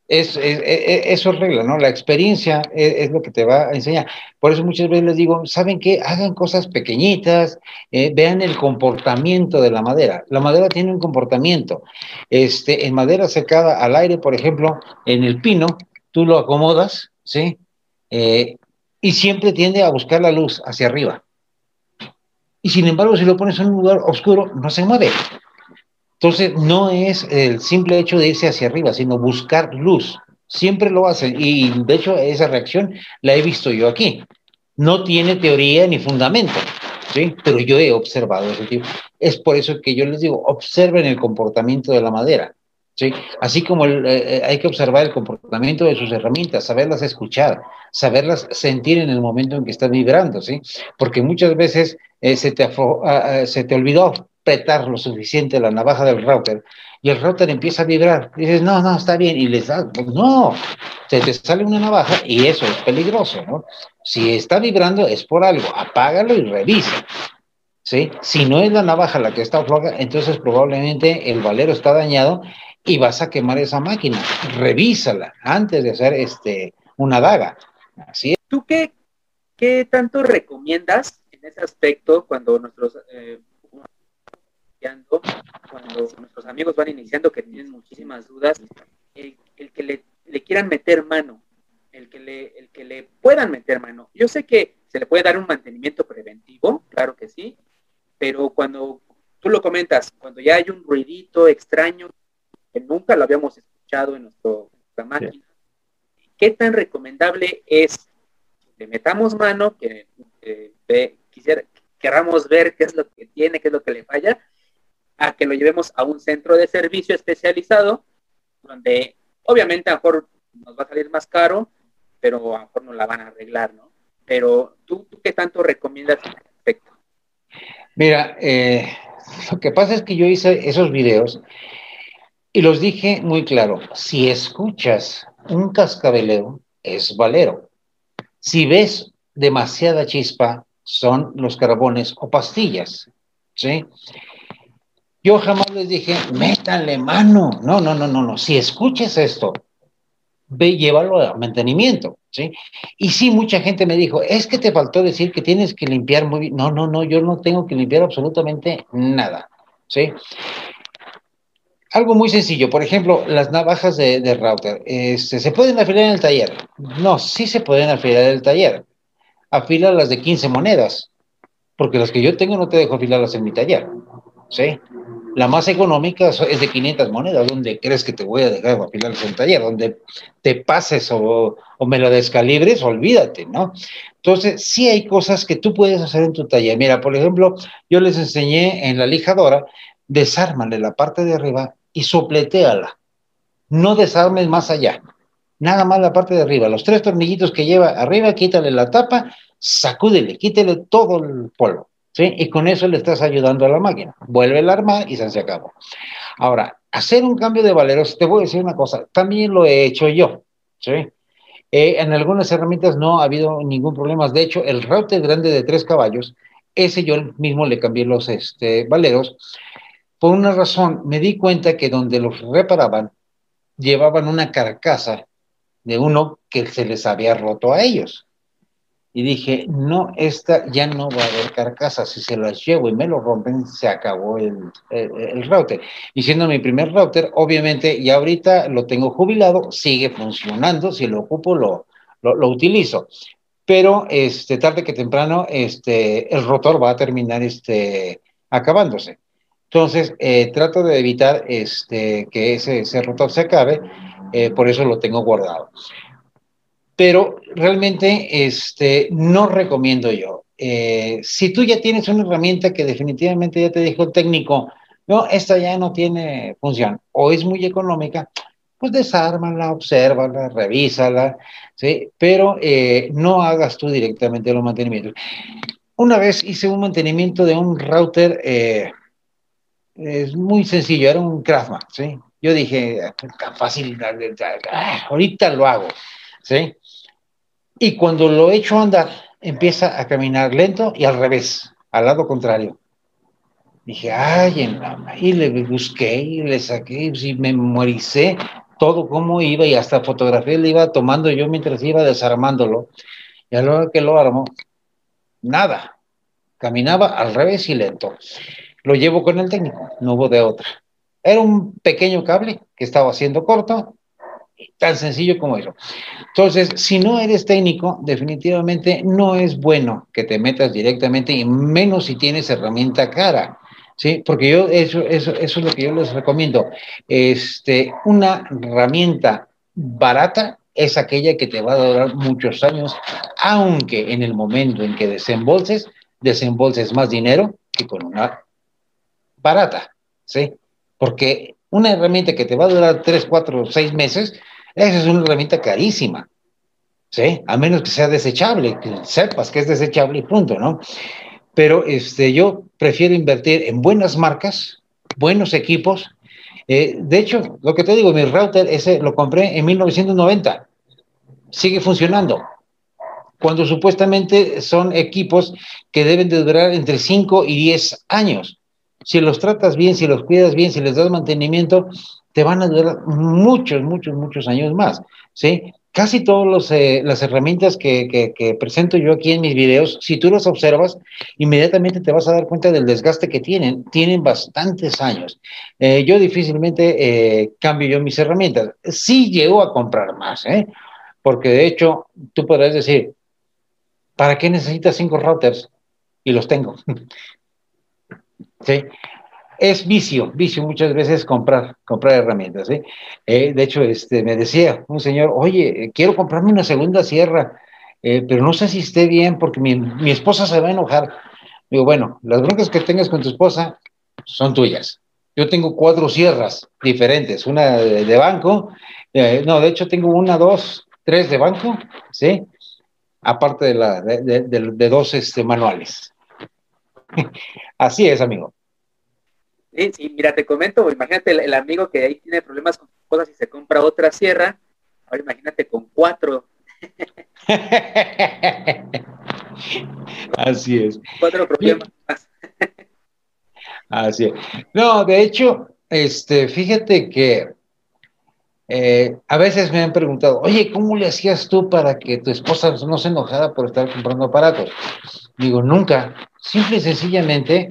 Es, es, es, eso es regla, ¿no? La experiencia es, es, lo que te va a enseñar. Por eso muchas veces les digo, ¿saben qué? Hagan cosas pequeñitas, eh, vean el comportamiento de la madera. La madera tiene un comportamiento. Este, en madera secada al aire, por ejemplo, en el pino, tú lo acomodas, ¿sí? Eh, y siempre tiende a buscar la luz hacia arriba. Y sin embargo, si lo pones en un lugar oscuro, no se mueve. Entonces, no es el simple hecho de irse hacia arriba, sino buscar luz. Siempre lo hacen. Y de hecho, esa reacción la he visto yo aquí. No tiene teoría ni fundamento, ¿sí? Pero yo he observado ese tipo. Es por eso que yo les digo, observen el comportamiento de la madera. ¿Sí? Así como el, eh, hay que observar el comportamiento de sus herramientas, saberlas escuchar, saberlas sentir en el momento en que están vibrando, ¿sí? Porque muchas veces eh, se, te uh, se te olvidó apretar lo suficiente la navaja del router y el router empieza a vibrar. Y dices, no, no, está bien. Y les da, pues no, se te sale una navaja y eso es peligroso, ¿no? Si está vibrando es por algo, apágalo y revisa. ¿Sí? Si no es la navaja la que está floja, entonces probablemente el valero está dañado y vas a quemar esa máquina. Revísala antes de hacer este, una daga. Así. ¿Tú qué, qué tanto recomiendas en ese aspecto cuando nuestros eh, cuando nuestros amigos van iniciando, que tienen muchísimas dudas, el, que le, le, quieran meter mano, el que, le, el que le puedan meter mano. Yo sé que se le puede dar un mantenimiento preventivo, claro que sí, pero cuando tú lo comentas, cuando ya hay un ruidito extraño que nunca lo habíamos escuchado en nuestro, nuestra máquina, ¿qué tan recomendable es que metamos mano, que, quisiera, queramos ver qué es lo que tiene, qué es lo que le falla, a que lo llevemos a un centro de servicio especializado, donde obviamente a lo mejor nos va a salir más caro, pero a lo mejor no la van a arreglar, ¿no? Pero tú, ¿qué tanto recomiendas al respecto? Mira, eh, lo que pasa es que yo hice esos videos y los dije muy claro, si escuchas un cascabeleo, es valero. Si ves demasiada chispa, son los carbones o pastillas, ¿sí? Yo jamás les dije, métanle mano. No, no, no, no, no. Si escuchas esto, ve, llévalo a mantenimiento, ¿sí? Y sí, mucha gente me dijo, es que te faltó decir que tienes que limpiar muy bien. No, no, no, yo no tengo que limpiar absolutamente nada, ¿sí? Algo muy sencillo, por ejemplo, las navajas de, router, este, ¿se pueden afilar en el taller? No, sí se pueden afilar en el taller. Afila las de 15 monedas, porque las que yo tengo no te dejo afilarlas en mi taller, ¿sí? La más económica es de 500 monedas, donde crees que te voy a dejar afilarlas en el taller, donde te pases o, o me lo descalibres, olvídate, ¿no? Entonces, sí hay cosas que tú puedes hacer en tu taller. Mira, por ejemplo, yo les enseñé en la lijadora, desármale la parte de arriba y sopleteala. No desarmes más allá. Nada más la parte de arriba. Los tres tornillitos que lleva arriba, quítale la tapa, sacúdele, quítele todo el polvo. ¿sí? Y con eso le estás ayudando a la máquina. Vuelve a armar y se acabó. Ahora, hacer un cambio de valeros, te voy a decir una cosa, también lo he hecho yo. ¿sí? Eh, en algunas herramientas no ha habido ningún problema. De hecho, el router grande de tres caballos, ese yo mismo le cambié los este, valeros por una razón, me di cuenta que donde los reparaban, llevaban una carcasa de uno que se les había roto a ellos. Y dije, no, esta ya no va a haber carcasa. Si se las llevo y me lo rompen, se acabó el, el, router. Y siendo mi primer router, obviamente, ya ahorita lo tengo jubilado, sigue funcionando. Si lo ocupo, lo, lo, lo utilizo. Pero este, tarde que temprano, este, el rotor va a terminar este, acabándose. Entonces, eh, trato de evitar este, que ese, ese rotor se acabe, eh, por eso lo tengo guardado. Pero realmente este, no recomiendo yo. Eh, si tú ya tienes una herramienta que definitivamente ya te dijo el técnico, no, esta ya no tiene función o es muy económica, pues desármala, obsérvala, revísala, ¿sí? Pero no hagas tú directamente los mantenimientos. Una vez hice un mantenimiento de un router es muy sencillo, era un Craftman, ¿sí? Yo dije, tan fácil, ah, ahorita lo hago, ¿sí? Y cuando lo echo a andar, empieza a caminar lento y al revés, al lado contrario. Dije, ay, en la... y le busqué y le saqué y memoricé todo cómo iba y hasta fotografía le iba tomando yo mientras iba desarmándolo. Y a la hora que lo armó, nada, caminaba al revés y lento lo llevo con el técnico, no hubo de otra. Era un pequeño cable que estaba haciendo corto, tan sencillo como eso. Entonces, si no eres técnico, definitivamente no es bueno que te metas directamente, y menos si tienes herramienta cara. ¿sí? Porque yo, eso, eso, eso es lo que yo les recomiendo. Este, una herramienta barata es aquella que te va a durar muchos años, aunque en el momento en que desembolses, desembolses más dinero que con una barata, ¿sí? Porque una herramienta que te va a durar 3, 4, 6 meses, esa es una herramienta carísima, ¿sí? A menos que sea desechable, que sepas que es desechable y punto, ¿no? Pero este, yo prefiero invertir en buenas marcas, buenos equipos. Eh, de hecho, lo que te digo, mi router ese lo compré en 1990. Sigue funcionando. Cuando supuestamente son equipos que deben de durar entre 5 y 10 años si los tratas bien, si los cuidas bien, si les das mantenimiento, te van a durar muchos, muchos, muchos años más, ¿sí? casi todas eh, las herramientas que, presento yo aquí en mis videos, si tú las observas, inmediatamente te vas a dar cuenta del desgaste que tienen. Tienen bastantes años. Eh, yo difícilmente eh, cambio yo mis herramientas. Sí llego a comprar más, porque de hecho tú podrás decir, ¿para qué necesitas cinco routers? Y los tengo. ¿Sí? es vicio, vicio muchas veces comprar, comprar herramientas. ¿eh? eh de hecho, este, me decía un señor, oye, quiero comprarme una segunda sierra, eh, pero no sé si esté bien porque mi, mi, esposa se va a enojar. Digo, bueno, las broncas que tengas con tu esposa son tuyas. Yo tengo cuatro sierras diferentes, una de, banco, eh, no, de hecho tengo una, dos, tres de banco, ¿sí? Aparte de, la, de, de dos este, manuales. Así es, amigo. Sí, sí, mira, te comento, imagínate el, amigo que ahí tiene problemas con cosas y se compra otra sierra, ahora imagínate con cuatro. Así es. Cuatro problemas más. Así es. No, de hecho, este, fíjate que eh, a veces me han preguntado, oye, ¿cómo le hacías tú para que tu esposa no se enojara por estar comprando aparatos? Digo, nunca. Simple y sencillamente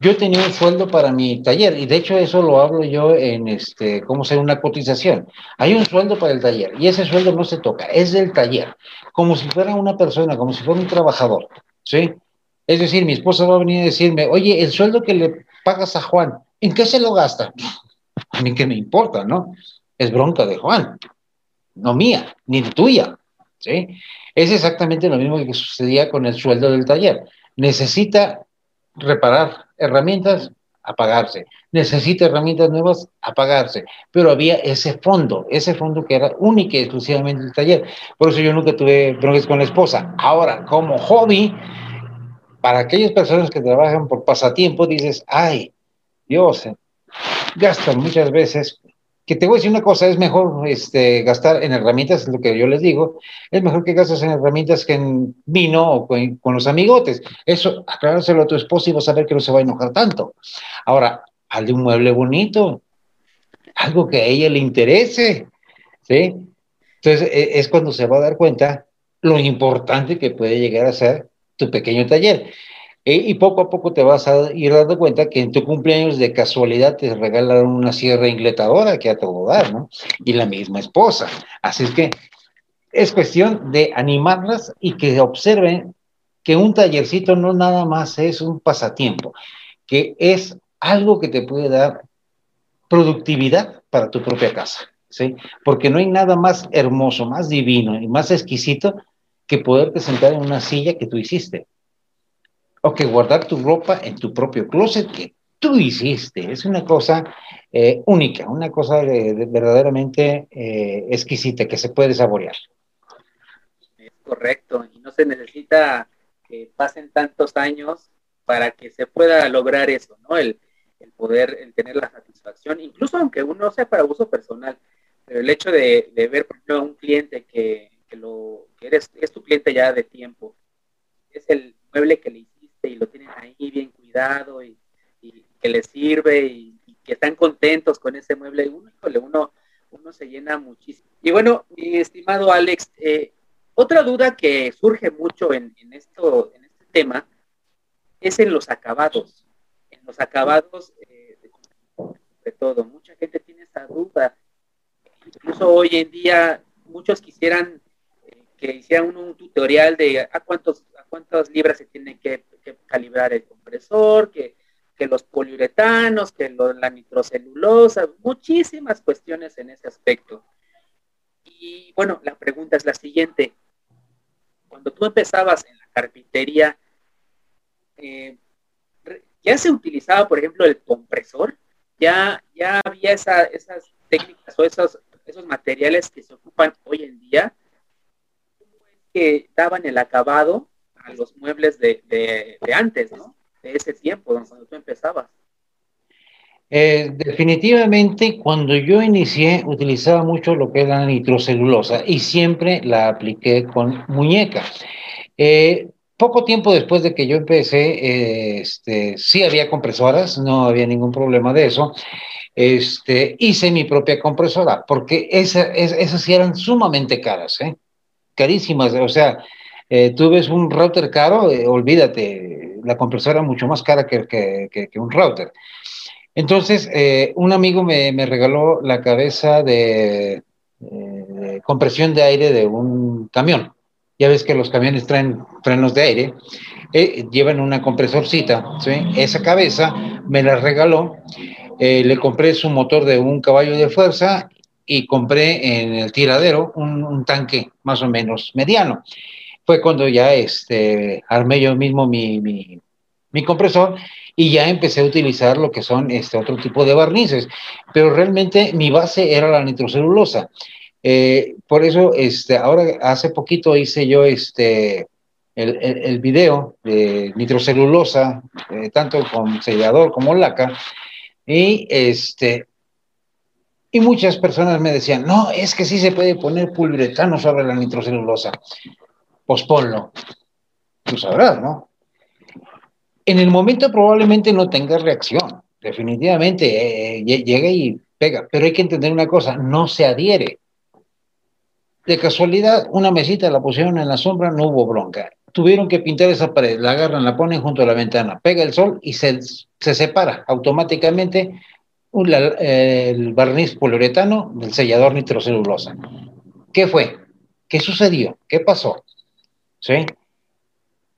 yo tenía un sueldo para mi taller y de hecho eso lo hablo yo en este, ¿cómo ser una cotización? Hay un sueldo para el taller y ese sueldo no se toca, es del taller, como si fuera una persona, como si fuera un trabajador, ¿sí? Es decir, mi esposa va a venir a decirme, oye, el sueldo que le pagas a Juan, ¿en qué se lo gasta? A mí qué me importa, ¿no? Es bronca de Juan, no mía, ni tuya, ¿sí? Es exactamente lo mismo que sucedía con el sueldo del taller. Necesita reparar herramientas, apagarse. Necesita herramientas nuevas, apagarse. Pero había ese fondo, ese fondo que era único y exclusivamente el taller. Por eso yo nunca tuve problemas con la esposa. Ahora, como hobby, para aquellas personas que trabajan por pasatiempo, dices, ay, Dios, gastan muchas veces que te voy a decir una cosa, es mejor este, gastar en herramientas, lo que yo les digo, es mejor que gastes en herramientas que en vino o con, los amigotes. Eso, aclarárselo a tu esposo y vas a ver que no se va a enojar tanto. Ahora, hazle un mueble bonito, algo que a ella le interese, ¿sí? Entonces, e, es cuando se va a dar cuenta lo importante que puede llegar a ser tu pequeño taller. Eh, y poco a poco te vas a ir dando cuenta que en tu cumpleaños de casualidad te regalaron una sierra ingletadora que a todo dar, ¿no? Y la misma esposa. Así es que es cuestión de animarlas y que observen que un tallercito no nada más es un pasatiempo, que es algo que te puede dar productividad para tu propia casa, ¿sí? Porque no hay nada más hermoso, más divino y más exquisito que poderte sentar en una silla que tú hiciste o que guardar tu ropa en tu propio closet que tú hiciste. Es una cosa eh, única, una cosa verdaderamente eh, exquisita que se puede saborear. Es correcto, y no se necesita que pasen tantos años para que se pueda lograr eso, ¿no? El, poder el tener la satisfacción, incluso aunque uno sea para uso personal, pero el hecho de, ver, por ejemplo, a un cliente que, lo, que eres, es tu cliente ya de tiempo, es el mueble que le y lo tienen ahí bien cuidado y, que les sirve y, que están contentos con ese mueble, uno, uno, uno se llena muchísimo. Y bueno, mi estimado Alex, eh, otra duda que surge mucho en, esto, en este tema es en los acabados. En los acabados, eh, de todo, mucha gente tiene esa duda. Incluso hoy en día, muchos quisieran que hicieran un, tutorial de a cuántos, a cuántas libras se tiene que calibrar el compresor, que, los poliuretanos, que la nitrocelulosa, muchísimas cuestiones en ese aspecto. Y bueno, la pregunta es la siguiente. Cuando tú empezabas en la carpintería, eh, ¿ya se utilizaba, por ejemplo, el compresor? ¿Ya, ya había esas técnicas o esos, esos materiales que se ocupan hoy en día? Que daban el acabado a los muebles de, antes, ¿no? De ese tiempo, cuando tú empezabas. Eh, definitivamente, cuando yo inicié, utilizaba mucho lo que era nitrocelulosa y siempre la apliqué con muñeca. Eh, poco tiempo después de que yo empecé, eh, este, sí había compresoras, no había ningún problema de eso. este, hice mi propia compresora, porque esas, esas sí eran sumamente caras, ¿eh? Carísimas. O sea, eh, tú ves un router caro, eh, olvídate, la compresora mucho más cara que, un router. Entonces, eh, un amigo me, regaló la cabeza de, de, compresión de aire de un camión. Ya ves que los camiones traen frenos de aire, eh, llevan una compresorcita, ¿sí? Esa cabeza me la regaló, eh, le compré su motor de un caballo de fuerza y compré en el tiradero un, un tanque más o menos mediano. Fue cuando ya este, armé yo mismo mi, mi, mi compresor y ya empecé a utilizar lo que son este otro tipo de barnices, pero realmente mi base era la nitrocelulosa. Eh, por eso, este, ahora hace poquito hice yo este, el, el, el video de nitrocelulosa, eh, tanto con sellador como laca, y este, y muchas personas me decían, no, es que sí se puede poner poliuretano sobre la nitrocelulosa. Pues ponlo. Tú sabrás, ¿no? En el momento probablemente no tenga reacción, definitivamente, eh, llega y pega, pero hay que entender una cosa, no se adhiere. De casualidad, una mesita la pusieron en la sombra, no hubo bronca. Tuvieron que pintar esa pared, la agarran, la ponen junto a la ventana, pega el sol y se, se separa automáticamente el barniz poliuretano del sellador nitrocelulosa. ¿Qué fue? ¿Qué sucedió? ¿Qué pasó? ¿Sí?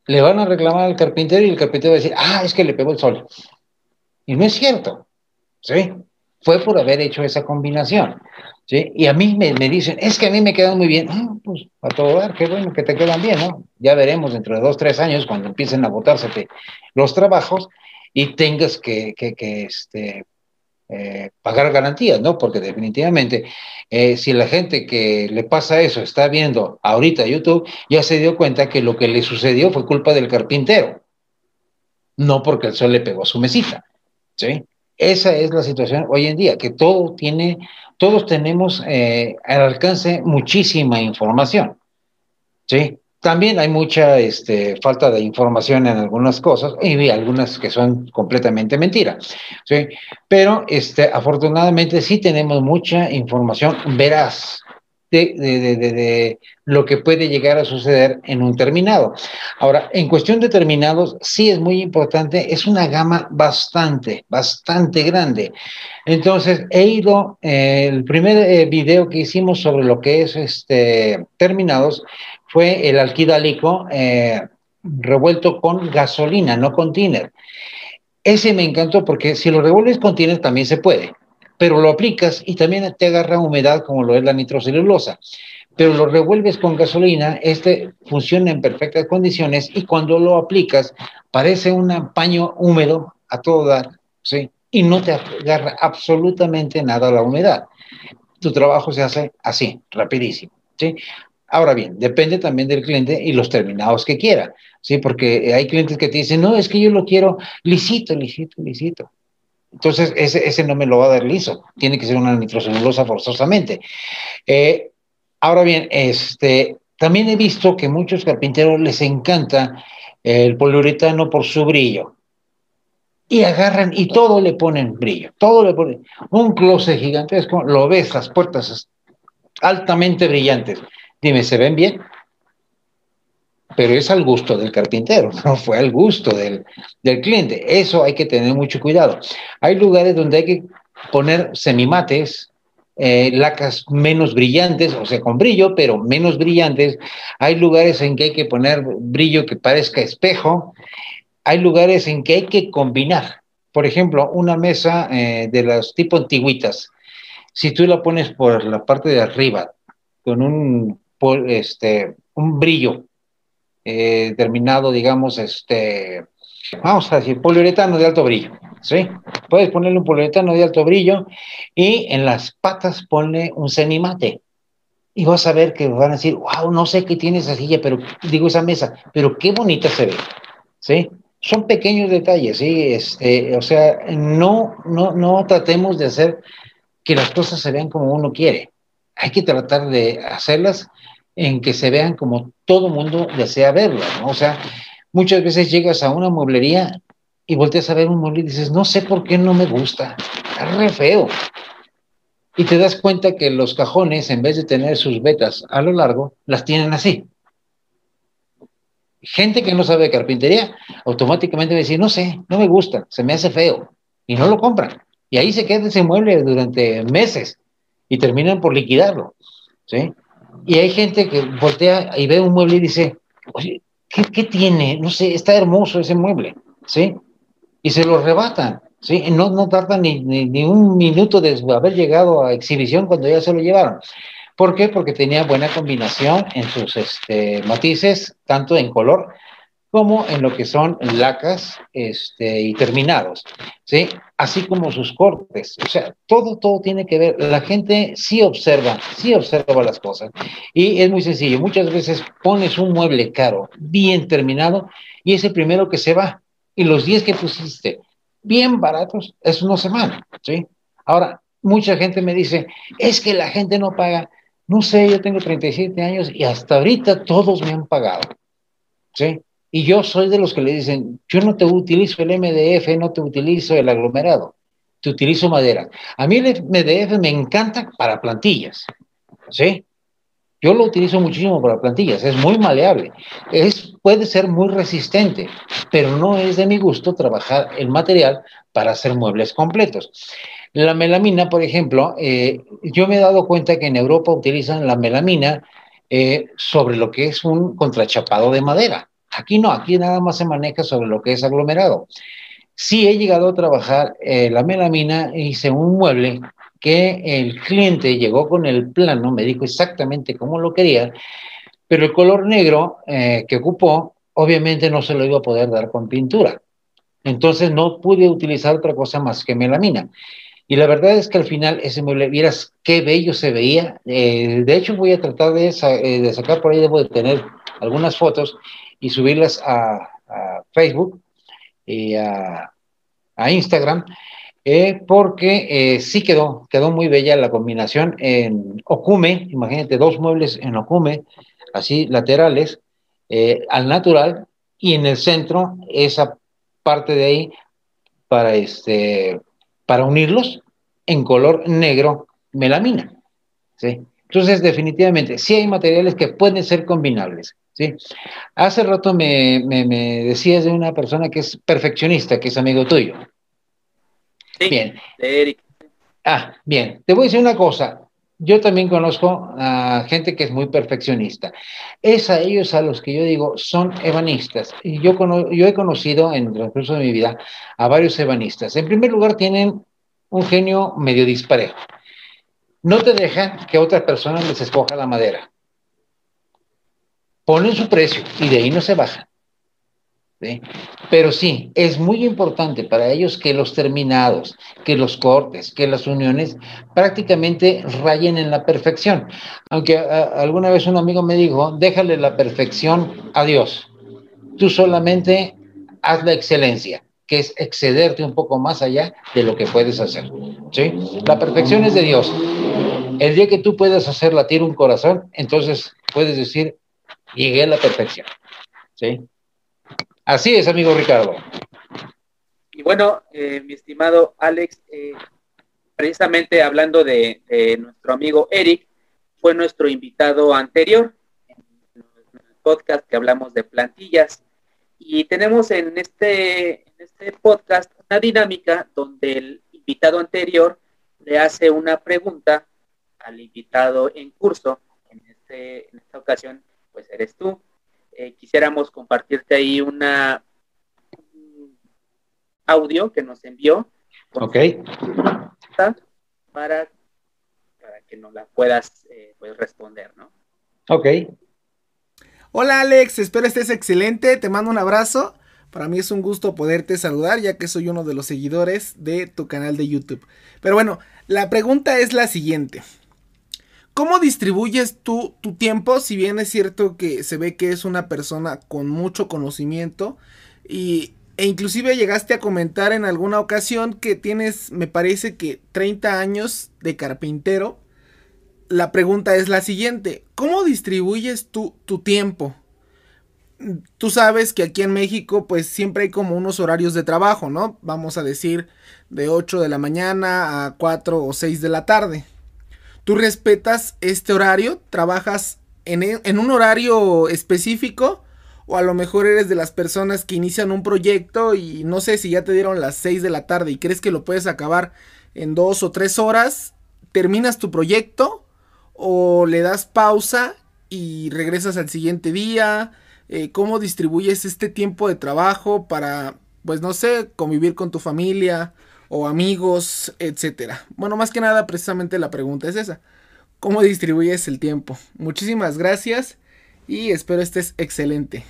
le van a reclamar al carpintero y el carpintero va a decir, ah, es que le pegó el sol. Y no es cierto, ¿sí? Fue por haber hecho esa combinación, ¿sí? Y a mí me, me dicen, es que a mí me quedan muy bien. Ah, pues a todo dar, qué bueno que te quedan bien, ¿no? Ya veremos dentro de dos, tres años cuando empiecen a botarse los trabajos y tengas que, que, que este, eh, pagar garantías, ¿no? Porque definitivamente, eh, si la gente que le pasa eso está viendo ahorita YouTube, ya se dio cuenta que lo que le sucedió fue culpa del carpintero, no porque el sol le pegó a su mesita, ¿sí? Esa es la situación hoy en día, que todo tiene, todos tenemos eh, al alcance muchísima información, ¿sí? También hay mucha este, falta de información en algunas cosas y algunas que son completamente mentiras. ¿sí? Pero este, afortunadamente sí tenemos mucha información veraz de, de, de, lo que puede llegar a suceder en un terminado. Ahora, en cuestión de terminados, sí es muy importante, es una gama bastante, bastante grande. Entonces, he ido, eh, el primer eh, video que hicimos sobre lo que es este, terminados, fue el alquidalico eh, revuelto con gasolina, no con tiner. Ese me encantó porque si lo revuelves con tiner también se puede, pero lo aplicas y también te agarra humedad como lo es la nitrocelulosa. Pero lo revuelves con gasolina, este funciona en perfectas condiciones y cuando lo aplicas parece un paño húmedo a todo dar, ¿sí? Y no te agarra absolutamente nada la humedad. Tu trabajo se hace así, rapidísimo. ¿sí? Ahora bien, depende también del cliente y los terminados que quiera, ¿sí? Porque hay clientes que te dicen, no, es que yo lo quiero lisito, lisito, lisito. Entonces, ese, ese no me lo va a dar liso, tiene que ser una nitrocelulosa forzosamente. Eh, ahora bien, este, también he visto que muchos carpinteros les encanta el poliuretano por su brillo. Y agarran y todo le ponen brillo, todo le ponen. Un closet gigantesco, lo ves, las puertas altamente brillantes Dime, ¿se ven bien? Pero es al gusto del carpintero, no fue al gusto del, del cliente. Eso hay que tener mucho cuidado. Hay lugares donde hay que poner semimates, eh, lacas menos brillantes, o sea, con brillo, pero menos brillantes. Hay lugares en que hay que poner brillo que parezca espejo. Hay lugares en que hay que combinar. Por ejemplo, una mesa eh, de las tipo antiguitas, si tú la pones por la parte de arriba con un por, este, un brillo eh, determinado, digamos, este, vamos a decir, poliuretano de alto brillo, ¿sí? Puedes ponerle un poliuretano de alto brillo y en las patas ponle un semimate. Y vas a ver que van a decir, wow, no sé qué tiene esa silla, pero digo esa mesa, pero qué bonita se ve, ¿sí? Son pequeños detalles, ¿sí? Este, o sea, no, no, no tratemos de hacer que las cosas se vean como uno quiere. Hay que tratar de hacerlas en que se vean como todo mundo desea verlas, ¿no? O sea, muchas veces llegas a una mueblería y volteas a ver un mueble y dices, no sé por qué no me gusta. re feo. Y te das cuenta que los cajones, en vez de tener sus vetas a lo largo, las tienen así. Gente que no sabe carpintería, automáticamente va a decir, no sé, no me gusta, se me hace feo, y no lo compran. Y ahí se queda ese mueble durante meses y terminan por liquidarlo. ¿sí? Y hay gente que voltea y ve un mueble y dice, ¿qué, tiene? No sé, está hermoso ese mueble, ¿sí? Y se lo rebatan, ¿sí? No, no tardan ni, ni, un minuto de haber llegado a exhibición cuando ya se lo llevaron. ¿Por qué? Porque tenía buena combinación en sus este, matices, tanto en color como en lo que son lacas este, y terminados, ¿sí? Así como sus cortes. O sea, todo, todo tiene que ver. La gente sí observa, sí observa las cosas. Y es muy sencillo. Muchas veces pones un mueble caro, bien terminado, y es el primero que se va. Y los 10 que pusiste bien baratos, eso no se van, ¿sí? Ahora, mucha gente me dice, es que la gente no paga. No sé, yo tengo 37 años y hasta ahorita todos me han pagado, ¿sí? Y yo soy de los que le dicen, yo no te utilizo el MDF, no te utilizo el aglomerado, te utilizo madera. A mí el MDF me encanta para plantillas, ¿sí? Yo lo utilizo muchísimo para plantillas, es muy maleable, es, puede ser muy resistente, pero no es de mi gusto trabajar el material para hacer muebles completos. La melamina, por ejemplo, eh, yo me he dado cuenta que en Europa utilizan la melamina eh, sobre lo que es un contrachapado de madera. Aquí no, aquí nada más se maneja sobre lo que es aglomerado. Sí he llegado a trabajar eh, la melamina, hice un mueble que el cliente llegó con el plano, me dijo exactamente cómo lo quería, pero el color negro eh, que ocupó, obviamente no se lo iba a poder dar con pintura. Entonces no pude utilizar otra cosa más que melamina. Y la verdad es que al final ese mueble, vieras qué bello se veía. Eh, de hecho, voy a tratar de, de, sacar por ahí, debo de tener algunas fotos y subirlas a, Facebook y a, Instagram, eh, porque eh, sí quedó, quedó muy bella la combinación en Okume, imagínate, dos muebles en Okume, así laterales, eh, al natural, y en el centro esa parte de ahí para, este, para unirlos en color negro melamina. ¿sí? Entonces, definitivamente, sí hay materiales que pueden ser combinables. ¿Sí? Hace rato me, decías de una persona que es perfeccionista, que es amigo tuyo. Sí, bien. Eric. Ah, bien. Te voy a decir una cosa. Yo también conozco a gente que es muy perfeccionista. Es a ellos a los que yo digo son ebanistas. Y yo, yo he conocido en el transcurso de mi vida a varios ebanistas. En primer lugar, tienen un genio medio disparejo. No te dejan que otra persona les escoja la madera ponen su precio y de ahí no se bajan. Pero sí, es muy importante para ellos que los terminados, que los cortes, que las uniones prácticamente rayen en la perfección. Aunque alguna vez un amigo me dijo, déjale la perfección a Dios. Tú solamente haz la excelencia, que es excederte un poco más allá de lo que puedes hacer. ¿sí? La perfección es de Dios. El día que tú puedas hacer latir un corazón, entonces puedes decir, llegué a la perfección. ¿Sí? Así es, amigo Ricardo. Y bueno, eh, mi estimado Alex, eh, precisamente hablando de, nuestro amigo Eric, fue nuestro invitado anterior en el podcast que hablamos de plantillas. Y tenemos en este, en este podcast una dinámica donde el invitado anterior le hace una pregunta al invitado en curso. En, este, en esta ocasión pues eres tú. Eh, quisiéramos compartirte ahí una audio que nos envió. Ok. Para, para que nos la puedas eh, pues, responder, ¿no? Ok. Hola Alex, espero estés excelente, te mando un abrazo. Para mí es un gusto poderte saludar ya que soy uno de los seguidores de tu canal de YouTube. Pero bueno, la pregunta es la siguiente. ¿Cómo distribuyes tú tu tiempo? Si bien es cierto que se ve que es una persona con mucho conocimiento y, e inclusive llegaste a comentar en alguna ocasión que tienes, me parece que 30 años de carpintero. La pregunta es la siguiente, ¿cómo distribuyes tú tu tiempo? tú sabes que aquí en México pues siempre hay como unos horarios de trabajo, ¿no? Vamos a decir de 8 de la mañana a 4 o 6 de la tarde. ¿Tú respetas este horario? ¿Trabajas en, e, en un horario específico? O a lo mejor eres de las personas que inician un proyecto y no sé si ya te dieron las 6 de la tarde y crees que lo puedes acabar en dos o tres horas, terminas tu proyecto o le das pausa y regresas al siguiente día, eh, cómo distribuyes este tiempo de trabajo para, pues no sé, convivir con tu familia o amigos, etcétera. Bueno, más que nada, precisamente la pregunta es esa. ¿Cómo distribuyes el tiempo? Muchísimas gracias y espero estés excelente.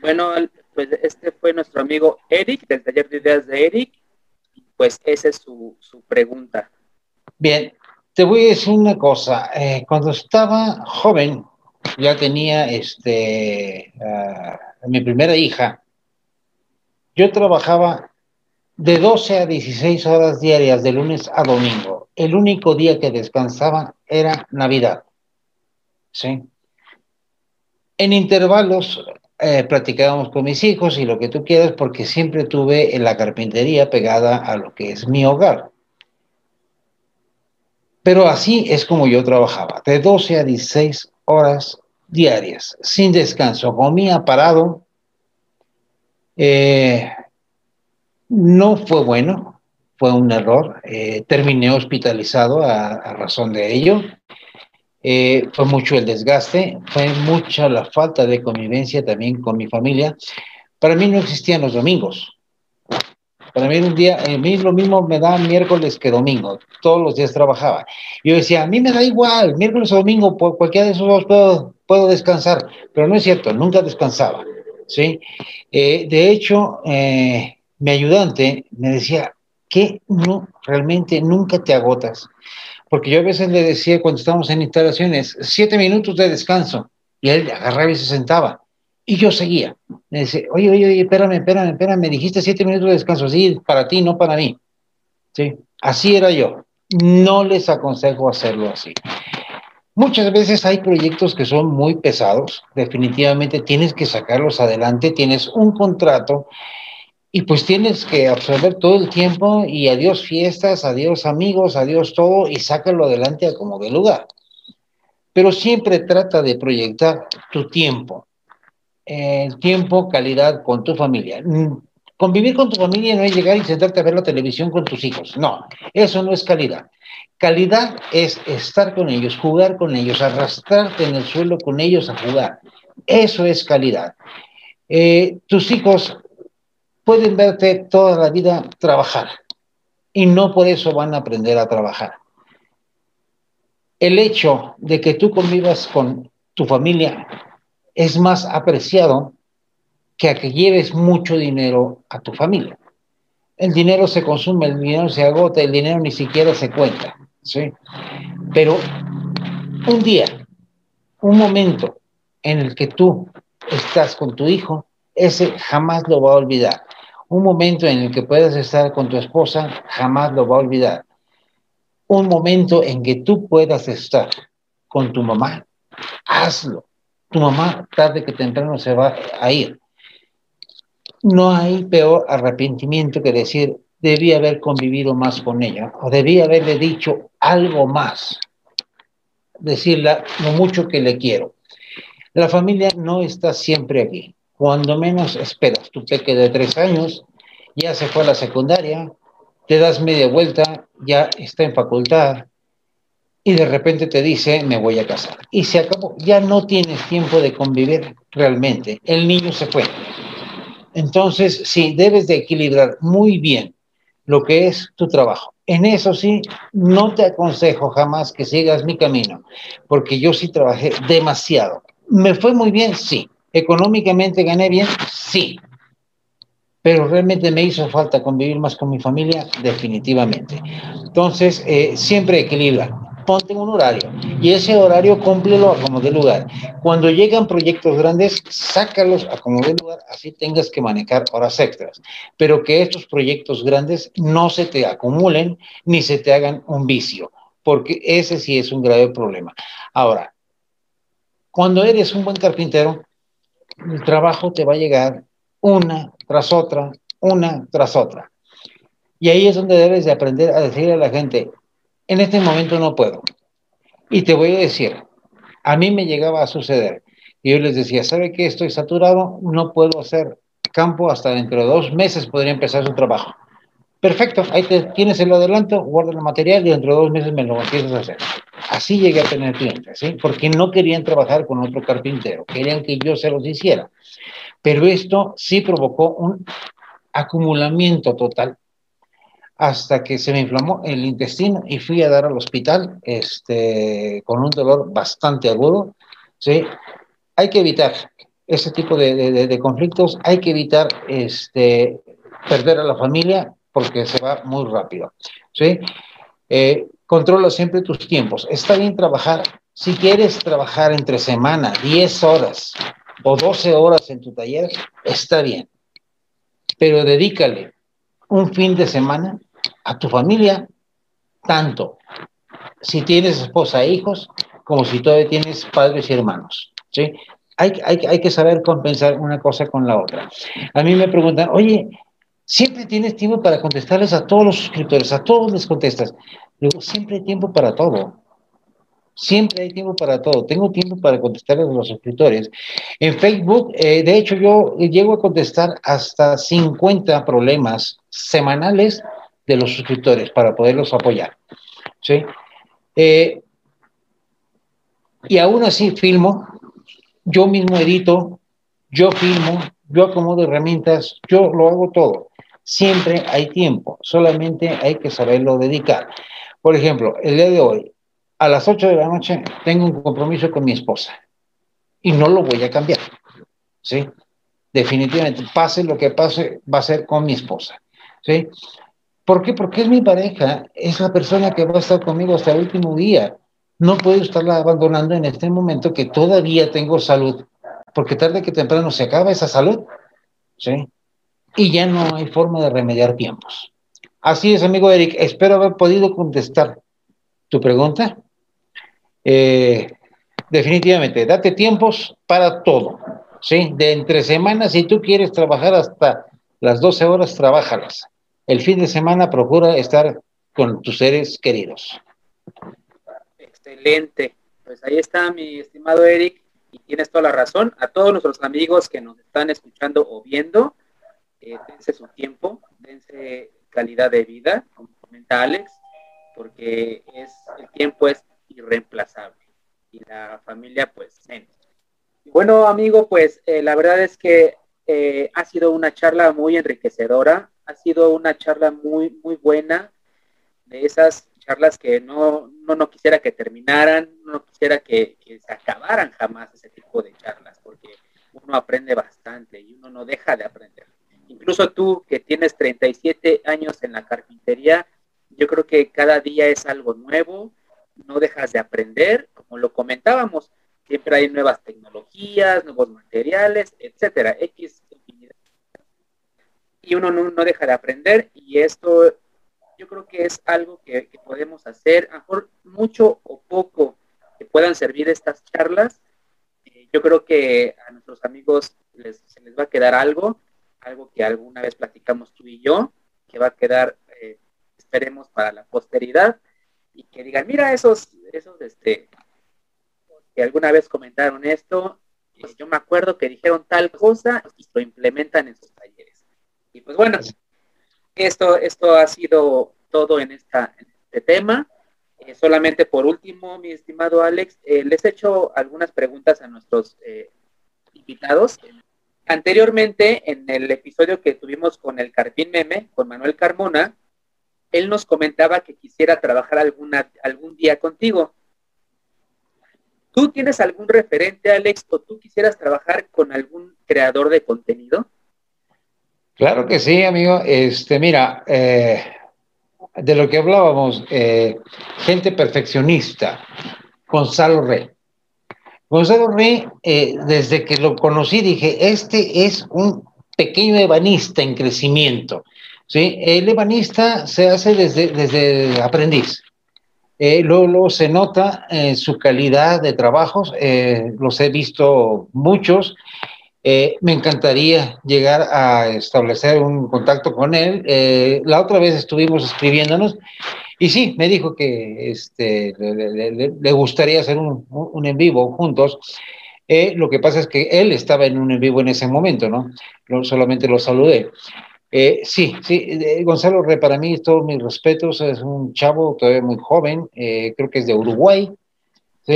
Bueno, pues este fue nuestro amigo Eric, del taller de ideas de Eric. Pues esa es su, su pregunta. Bien, te voy a decir una cosa. Eh, cuando estaba joven, ya tenía este, uh, mi primera hija. Yo trabajaba de 12 a 16 horas diarias, de lunes a domingo. El único día que descansaba era Navidad. ¿Sí? En intervalos eh, practicábamos con mis hijos y lo que tú quieras, porque siempre tuve en la carpintería pegada a lo que es mi hogar. Pero así es como yo trabajaba, de 12 a 16 horas diarias, sin descanso. Comía parado. Eh, no fue bueno, fue un error. Eh, terminé hospitalizado a, razón de ello. Eh, fue mucho el desgaste, fue mucha la falta de convivencia también con mi familia. Para mí no existían los domingos. Para mí un día, a mí lo mismo me da miércoles que domingo. Todos los días trabajaba. Yo decía, a mí me da igual, miércoles o domingo, por cualquiera de esos dos puedo, puedo descansar. Pero no es cierto, nunca descansaba. ¿sí? Eh, de hecho, eh, mi ayudante me decía que no, realmente nunca te agotas. Porque yo a veces le decía cuando estábamos en instalaciones, siete minutos de descanso. Y él agarraba y se sentaba. Y yo seguía. Me dice, oye, oye, oye, espérame, espérame, espérame, me dijiste siete minutos de descanso. Sí, para ti, no para mí. Sí, así era yo. No les aconsejo hacerlo así. Muchas veces hay proyectos que son muy pesados, definitivamente tienes que sacarlos adelante, tienes un contrato y pues tienes que absorber todo el tiempo y adiós fiestas, adiós amigos, adiós todo y sácalo adelante como de lugar. Pero siempre trata de proyectar tu tiempo, el tiempo, calidad con tu familia. Convivir con tu familia no es llegar y sentarte a ver la televisión con tus hijos. No, eso no es calidad. Calidad es estar con ellos, jugar con ellos, arrastrarte en el suelo con ellos a jugar. Eso es calidad. Eh, tus hijos pueden verte toda la vida trabajar y no por eso van a aprender a trabajar. El hecho de que tú convivas con tu familia es más apreciado que a que lleves mucho dinero a tu familia. El dinero se consume, el dinero se agota, el dinero ni siquiera se cuenta. ¿sí? Pero un día, un momento en el que tú estás con tu hijo, ese jamás lo va a olvidar. Un momento en el que puedas estar con tu esposa, jamás lo va a olvidar. Un momento en que tú puedas estar con tu mamá, hazlo. Tu mamá tarde que temprano se va a ir. No hay peor arrepentimiento que decir, debía haber convivido más con ella o debía haberle dicho algo más, decirle lo mucho que le quiero. La familia no está siempre aquí. Cuando menos esperas, tu peque de tres años ya se fue a la secundaria, te das media vuelta, ya está en facultad y de repente te dice me voy a casar. Y se acabó, ya no tienes tiempo de convivir realmente. El niño se fue. Entonces, sí, debes de equilibrar muy bien lo que es tu trabajo. En eso sí, no te aconsejo jamás que sigas mi camino, porque yo sí trabajé demasiado. ¿Me fue muy bien? Sí. ¿Económicamente gané bien? Sí. Pero realmente me hizo falta convivir más con mi familia, definitivamente. Entonces, eh, siempre equilibra ponte un horario y ese horario cúmplelo a como de lugar. Cuando llegan proyectos grandes, sácalos a como de lugar, así tengas que manejar horas extras. Pero que estos proyectos grandes no se te acumulen ni se te hagan un vicio, porque ese sí es un grave problema. Ahora, cuando eres un buen carpintero, el trabajo te va a llegar una tras otra, una tras otra. Y ahí es donde debes de aprender a decirle a la gente, en este momento no puedo. Y te voy a decir, a mí me llegaba a suceder. Y yo les decía, ¿sabe qué? Estoy saturado, no puedo hacer campo hasta dentro de dos meses podría empezar su trabajo. Perfecto, ahí te, tienes el adelanto, guarda el material y dentro de dos meses me lo empiezas a hacer. Así llegué a tener clientes, ¿sí? Porque no querían trabajar con otro carpintero, querían que yo se los hiciera. Pero esto sí provocó un acumulamiento total hasta que se me inflamó el intestino y fui a dar al hospital este, con un dolor bastante agudo. ¿sí? Hay que evitar ese tipo de, conflictos, hay que evitar este, perder a la familia porque se va muy rápido. ¿sí? Eh, controla siempre tus tiempos. Está bien trabajar. Si quieres trabajar entre semana 10 horas o 12 horas en tu taller, está bien. Pero dedícale un fin de semana a tu familia, tanto si tienes esposa e hijos, como si todavía tienes padres y hermanos. ¿sí? Hay, que saber compensar una cosa con la otra. A mí me preguntan, oye, siempre tienes tiempo para contestarles a todos los suscriptores, a todos les contestas. Siempre hay tiempo para todo. Siempre hay tiempo para todo. Tengo tiempo para contestarles a los suscriptores. En Facebook, eh, de hecho, yo llego a contestar hasta 50 problemas semanales de los suscriptores para poderlos apoyar. ¿sí? Eh, y aún así filmo, yo mismo edito, yo filmo, yo acomodo herramientas, yo lo hago todo. Siempre hay tiempo, solamente hay que saberlo dedicar. Por ejemplo, el día de hoy, a las 8 de la noche, tengo un compromiso con mi esposa y no lo voy a cambiar. ¿Sí? Definitivamente, pase lo que pase, va a ser con mi esposa. ¿Sí? ¿Por qué? Porque es mi pareja, es la persona que va a estar conmigo hasta el último día. No puedo estarla abandonando en este momento que todavía tengo salud, porque tarde que temprano se acaba esa salud, ¿sí? Y ya no hay forma de remediar tiempos. Así es, amigo Eric, espero haber podido contestar tu pregunta. Eh, definitivamente, date tiempos para todo, ¿sí? De entre semanas, si tú quieres trabajar hasta las 12 horas, trabajalas el fin de semana procura estar con tus seres queridos. Excelente. Pues ahí está mi estimado Eric y tienes toda la razón. A todos nuestros amigos que nos están escuchando o viendo, eh, dense su tiempo, dense calidad de vida, como comenta Alex, porque es, el tiempo es irreemplazable y la familia pues menos. Bueno, amigo, pues eh, la verdad es que eh, ha sido una charla muy enriquecedora ha sido una charla muy, muy buena, de esas charlas que no, no, quisiera que terminaran, no quisiera que, se acabaran jamás ese tipo de charlas, porque uno aprende bastante y uno no deja de aprender. Incluso tú que tienes 37 años en la carpintería, yo creo que cada día es algo nuevo, no dejas de aprender, como lo comentábamos, siempre hay nuevas tecnologías, nuevos materiales, etcétera, X y uno no, deja de aprender y esto yo creo que es algo que, podemos hacer, a mejor mucho o poco que puedan servir estas charlas. Eh, yo creo que a nuestros amigos les, se les va a quedar algo, algo que alguna vez platicamos tú y yo, que va a quedar, eh, esperemos, para la posteridad y que digan, mira, esos, esos, este, que alguna vez comentaron esto, yo me acuerdo que dijeron tal cosa y lo implementan en sus talleres. Y pues bueno, esto, esto ha sido todo en, esta, este tema. Eh, solamente por último, mi estimado Alex, eh, les he hecho algunas preguntas a nuestros eh, invitados. Anteriormente, en el episodio que tuvimos con el Carpín Meme, con Manuel Carmona, él nos comentaba que quisiera trabajar algún día contigo. ¿Tú tienes algún referente, Alex, o tú quisieras trabajar con algún creador de contenido? Claro que sí, amigo. Este, mira, eh, de lo que hablábamos, eh, gente perfeccionista, Gonzalo Rey. Gonzalo Rey, eh, desde que lo conocí, dije, este es un pequeño ebanista en crecimiento. El ebanista se hace desde, desde aprendiz. luego, se nota en su calidad de trabajos, los he visto muchos, Eh, me encantaría llegar a establecer un contacto con él. Eh, la otra vez estuvimos escribiéndonos y sí, me dijo que este, le, gustaría hacer un, en vivo juntos. Eh, lo que pasa es que él estaba en un en vivo en ese momento, ¿no? solamente lo saludé. sí, sí, Gonzalo Re, para mí todos mis respetos, es un chavo todavía muy joven, creo que es de Uruguay, ¿sí?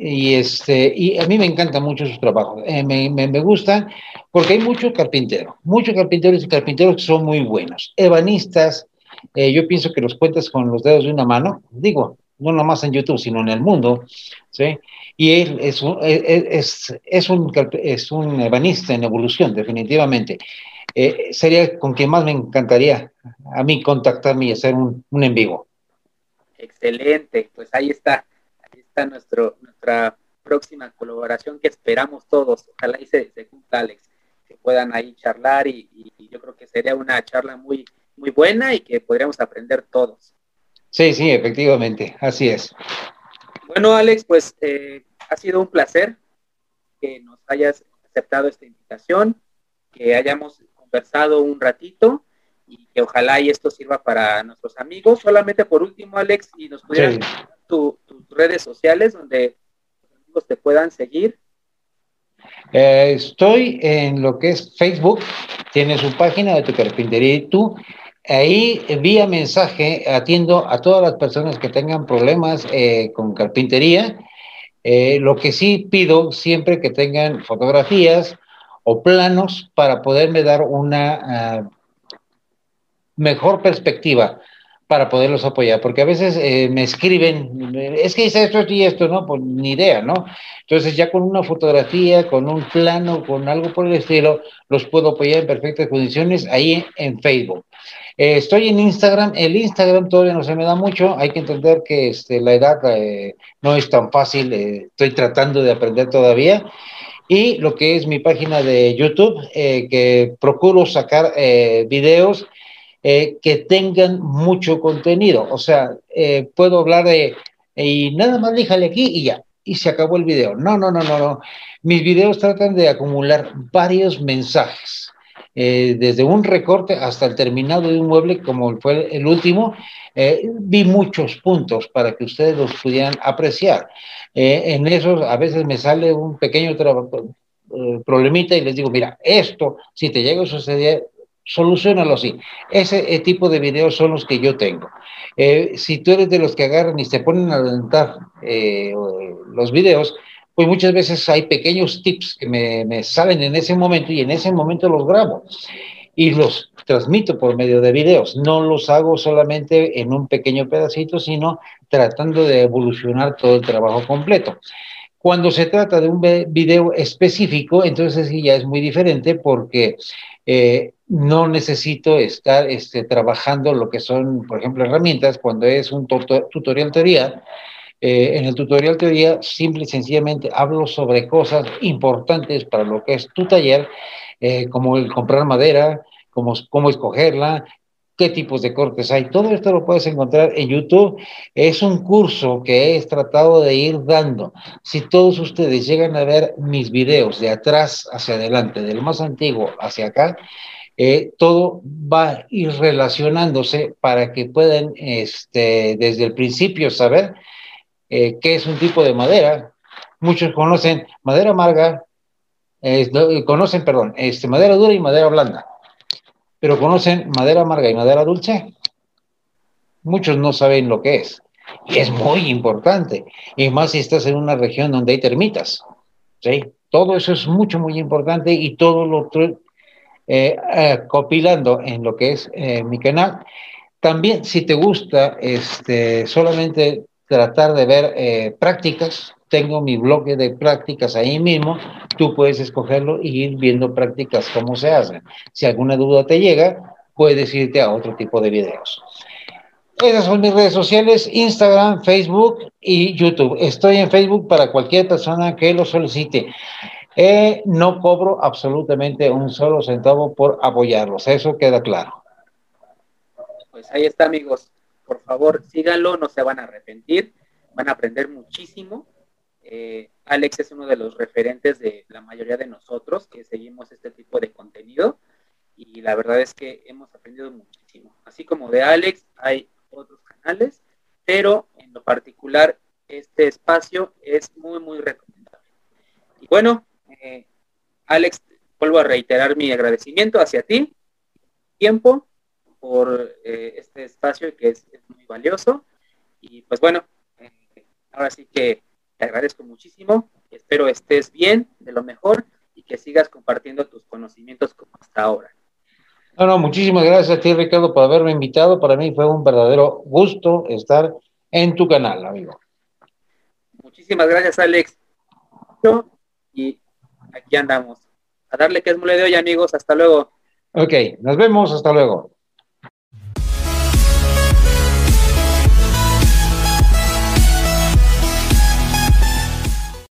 y este y a mí me encantan mucho sus trabajos eh, me, me, me, gustan porque hay muchos carpinteros muchos carpinteros y carpinteros que son muy buenos ebanistas eh, yo pienso que los cuentas con los dedos de una mano digo no nomás en YouTube sino en el mundo ¿sí? y él es un, es, es, un, es un ebanista en evolución definitivamente eh, sería con quien más me encantaría a mí contactarme y hacer un, un en vivo excelente pues ahí está está nuestro, nuestra próxima colaboración que esperamos todos. Ojalá y se, cumpla, Alex, que puedan ahí charlar y, yo creo que sería una charla muy, muy buena y que podríamos aprender todos. Sí, sí, efectivamente, así es. Bueno, Alex, pues eh, ha sido un placer que nos hayas aceptado esta invitación, que hayamos conversado un ratito y que ojalá y esto sirva para nuestros amigos. Solamente por último, Alex, y nos pudieras tus redes sociales donde los amigos te puedan seguir. Eh, estoy en lo que es Facebook, tiene su página de tu carpintería y tú. Ahí vía mensaje atiendo a todas las personas que tengan problemas eh, con carpintería. Eh, lo que sí pido siempre que tengan fotografías o planos para poderme dar una uh, mejor perspectiva para poderlos apoyar, porque a veces eh, me escriben, es que hice esto y esto, ¿no? Pues ni idea, ¿no? Entonces ya con una fotografía, con un plano, con algo por el estilo, los puedo apoyar en perfectas condiciones ahí en Facebook. Eh, estoy en Instagram, el Instagram todavía no se me da mucho, hay que entender que este, la edad eh, no es tan fácil, estoy tratando de aprender todavía. Y lo que es mi página de YouTube, que procuro sacar videos eh, que tengan mucho contenido. O sea, eh, puedo hablar de, y nada más déjale aquí y ya, y se acabó el video. No, no, no, no, no. Mis videos tratan de acumular varios mensajes. Eh, desde un recorte hasta el terminado de un mueble, como fue el último, vi muchos puntos para que ustedes los pudieran apreciar. en esos a veces me sale un pequeño problemita y les digo, mira, esto, si te llega a suceder, solucionalo así. Ese eh, tipo de videos son los que yo tengo. Eh, si tú eres de los que agarran y se ponen a adelantar eh, los videos, pues muchas veces hay pequeños tips que me, salen en ese momento y en ese momento los grabo y los transmito por medio de videos. No los hago solamente en un pequeño pedacito, sino tratando de evolucionar todo el trabajo completo. Cuando se trata de un video específico, entonces sí ya es muy diferente porque eh, no necesito estar este, trabajando lo que son, por ejemplo, herramientas cuando es un tutorial teoría. Eh, en el tutorial teoría, simple y sencillamente hablo sobre cosas importantes para lo que es tu taller, eh, como el comprar madera, cómo, cómo escogerla, qué tipos de cortes hay. Todo esto lo puedes encontrar en YouTube. Es un curso que he tratado de ir dando. Si todos ustedes llegan a ver mis videos de atrás hacia adelante, del más antiguo hacia acá, eh, todo va a ir relacionándose para que puedan este, desde el principio saber eh, qué es un tipo de madera. Muchos conocen madera amarga, eh, conocen, perdón, este, madera dura y madera blanda pero conocen madera amarga y madera dulce. Muchos no saben lo que es. Y es muy importante. Y más si estás en una región donde hay termitas. ¿sí? Todo eso es mucho, muy importante y todo lo estoy eh, eh, copilando en lo que es eh, mi canal. También, si te gusta este, solamente tratar de ver prácticas, tengo mi bloque de prácticas ahí mismo, tú puedes escogerlo y ir viendo prácticas cómo se hacen. Si alguna duda te llega, puedes irte a otro tipo de videos. Esas son mis redes sociales, Instagram, Facebook y YouTube. Estoy en Facebook para cualquier persona que lo solicite. Eh, no cobro absolutamente un solo centavo por apoyarlos, eso queda claro. Pues ahí está, amigos. Por favor, síganlo, no se van a arrepentir, van a aprender muchísimo Eh, Alex es uno de los referentes de la mayoría de nosotros que seguimos este tipo de contenido y la verdad es que hemos aprendido muchísimo. Así como de Alex hay otros canales, pero en lo particular este espacio es muy, muy recomendable. Y bueno, eh, Alex, vuelvo a reiterar mi agradecimiento hacia ti, tiempo, por eh, este espacio que es, muy valioso. Y pues bueno, eh, ahora sí que te agradezco muchísimo. Espero estés bien, de lo mejor, y que sigas compartiendo tus conocimientos como hasta ahora. No, no, muchísimas gracias a ti, Ricardo, por haberme invitado. Para mí fue un verdadero gusto estar en tu canal, amigo. Muchísimas gracias, Alex. Y aquí andamos. A darle que es mole de hoy, amigos. Hasta luego. Ok, nos vemos. Hasta luego.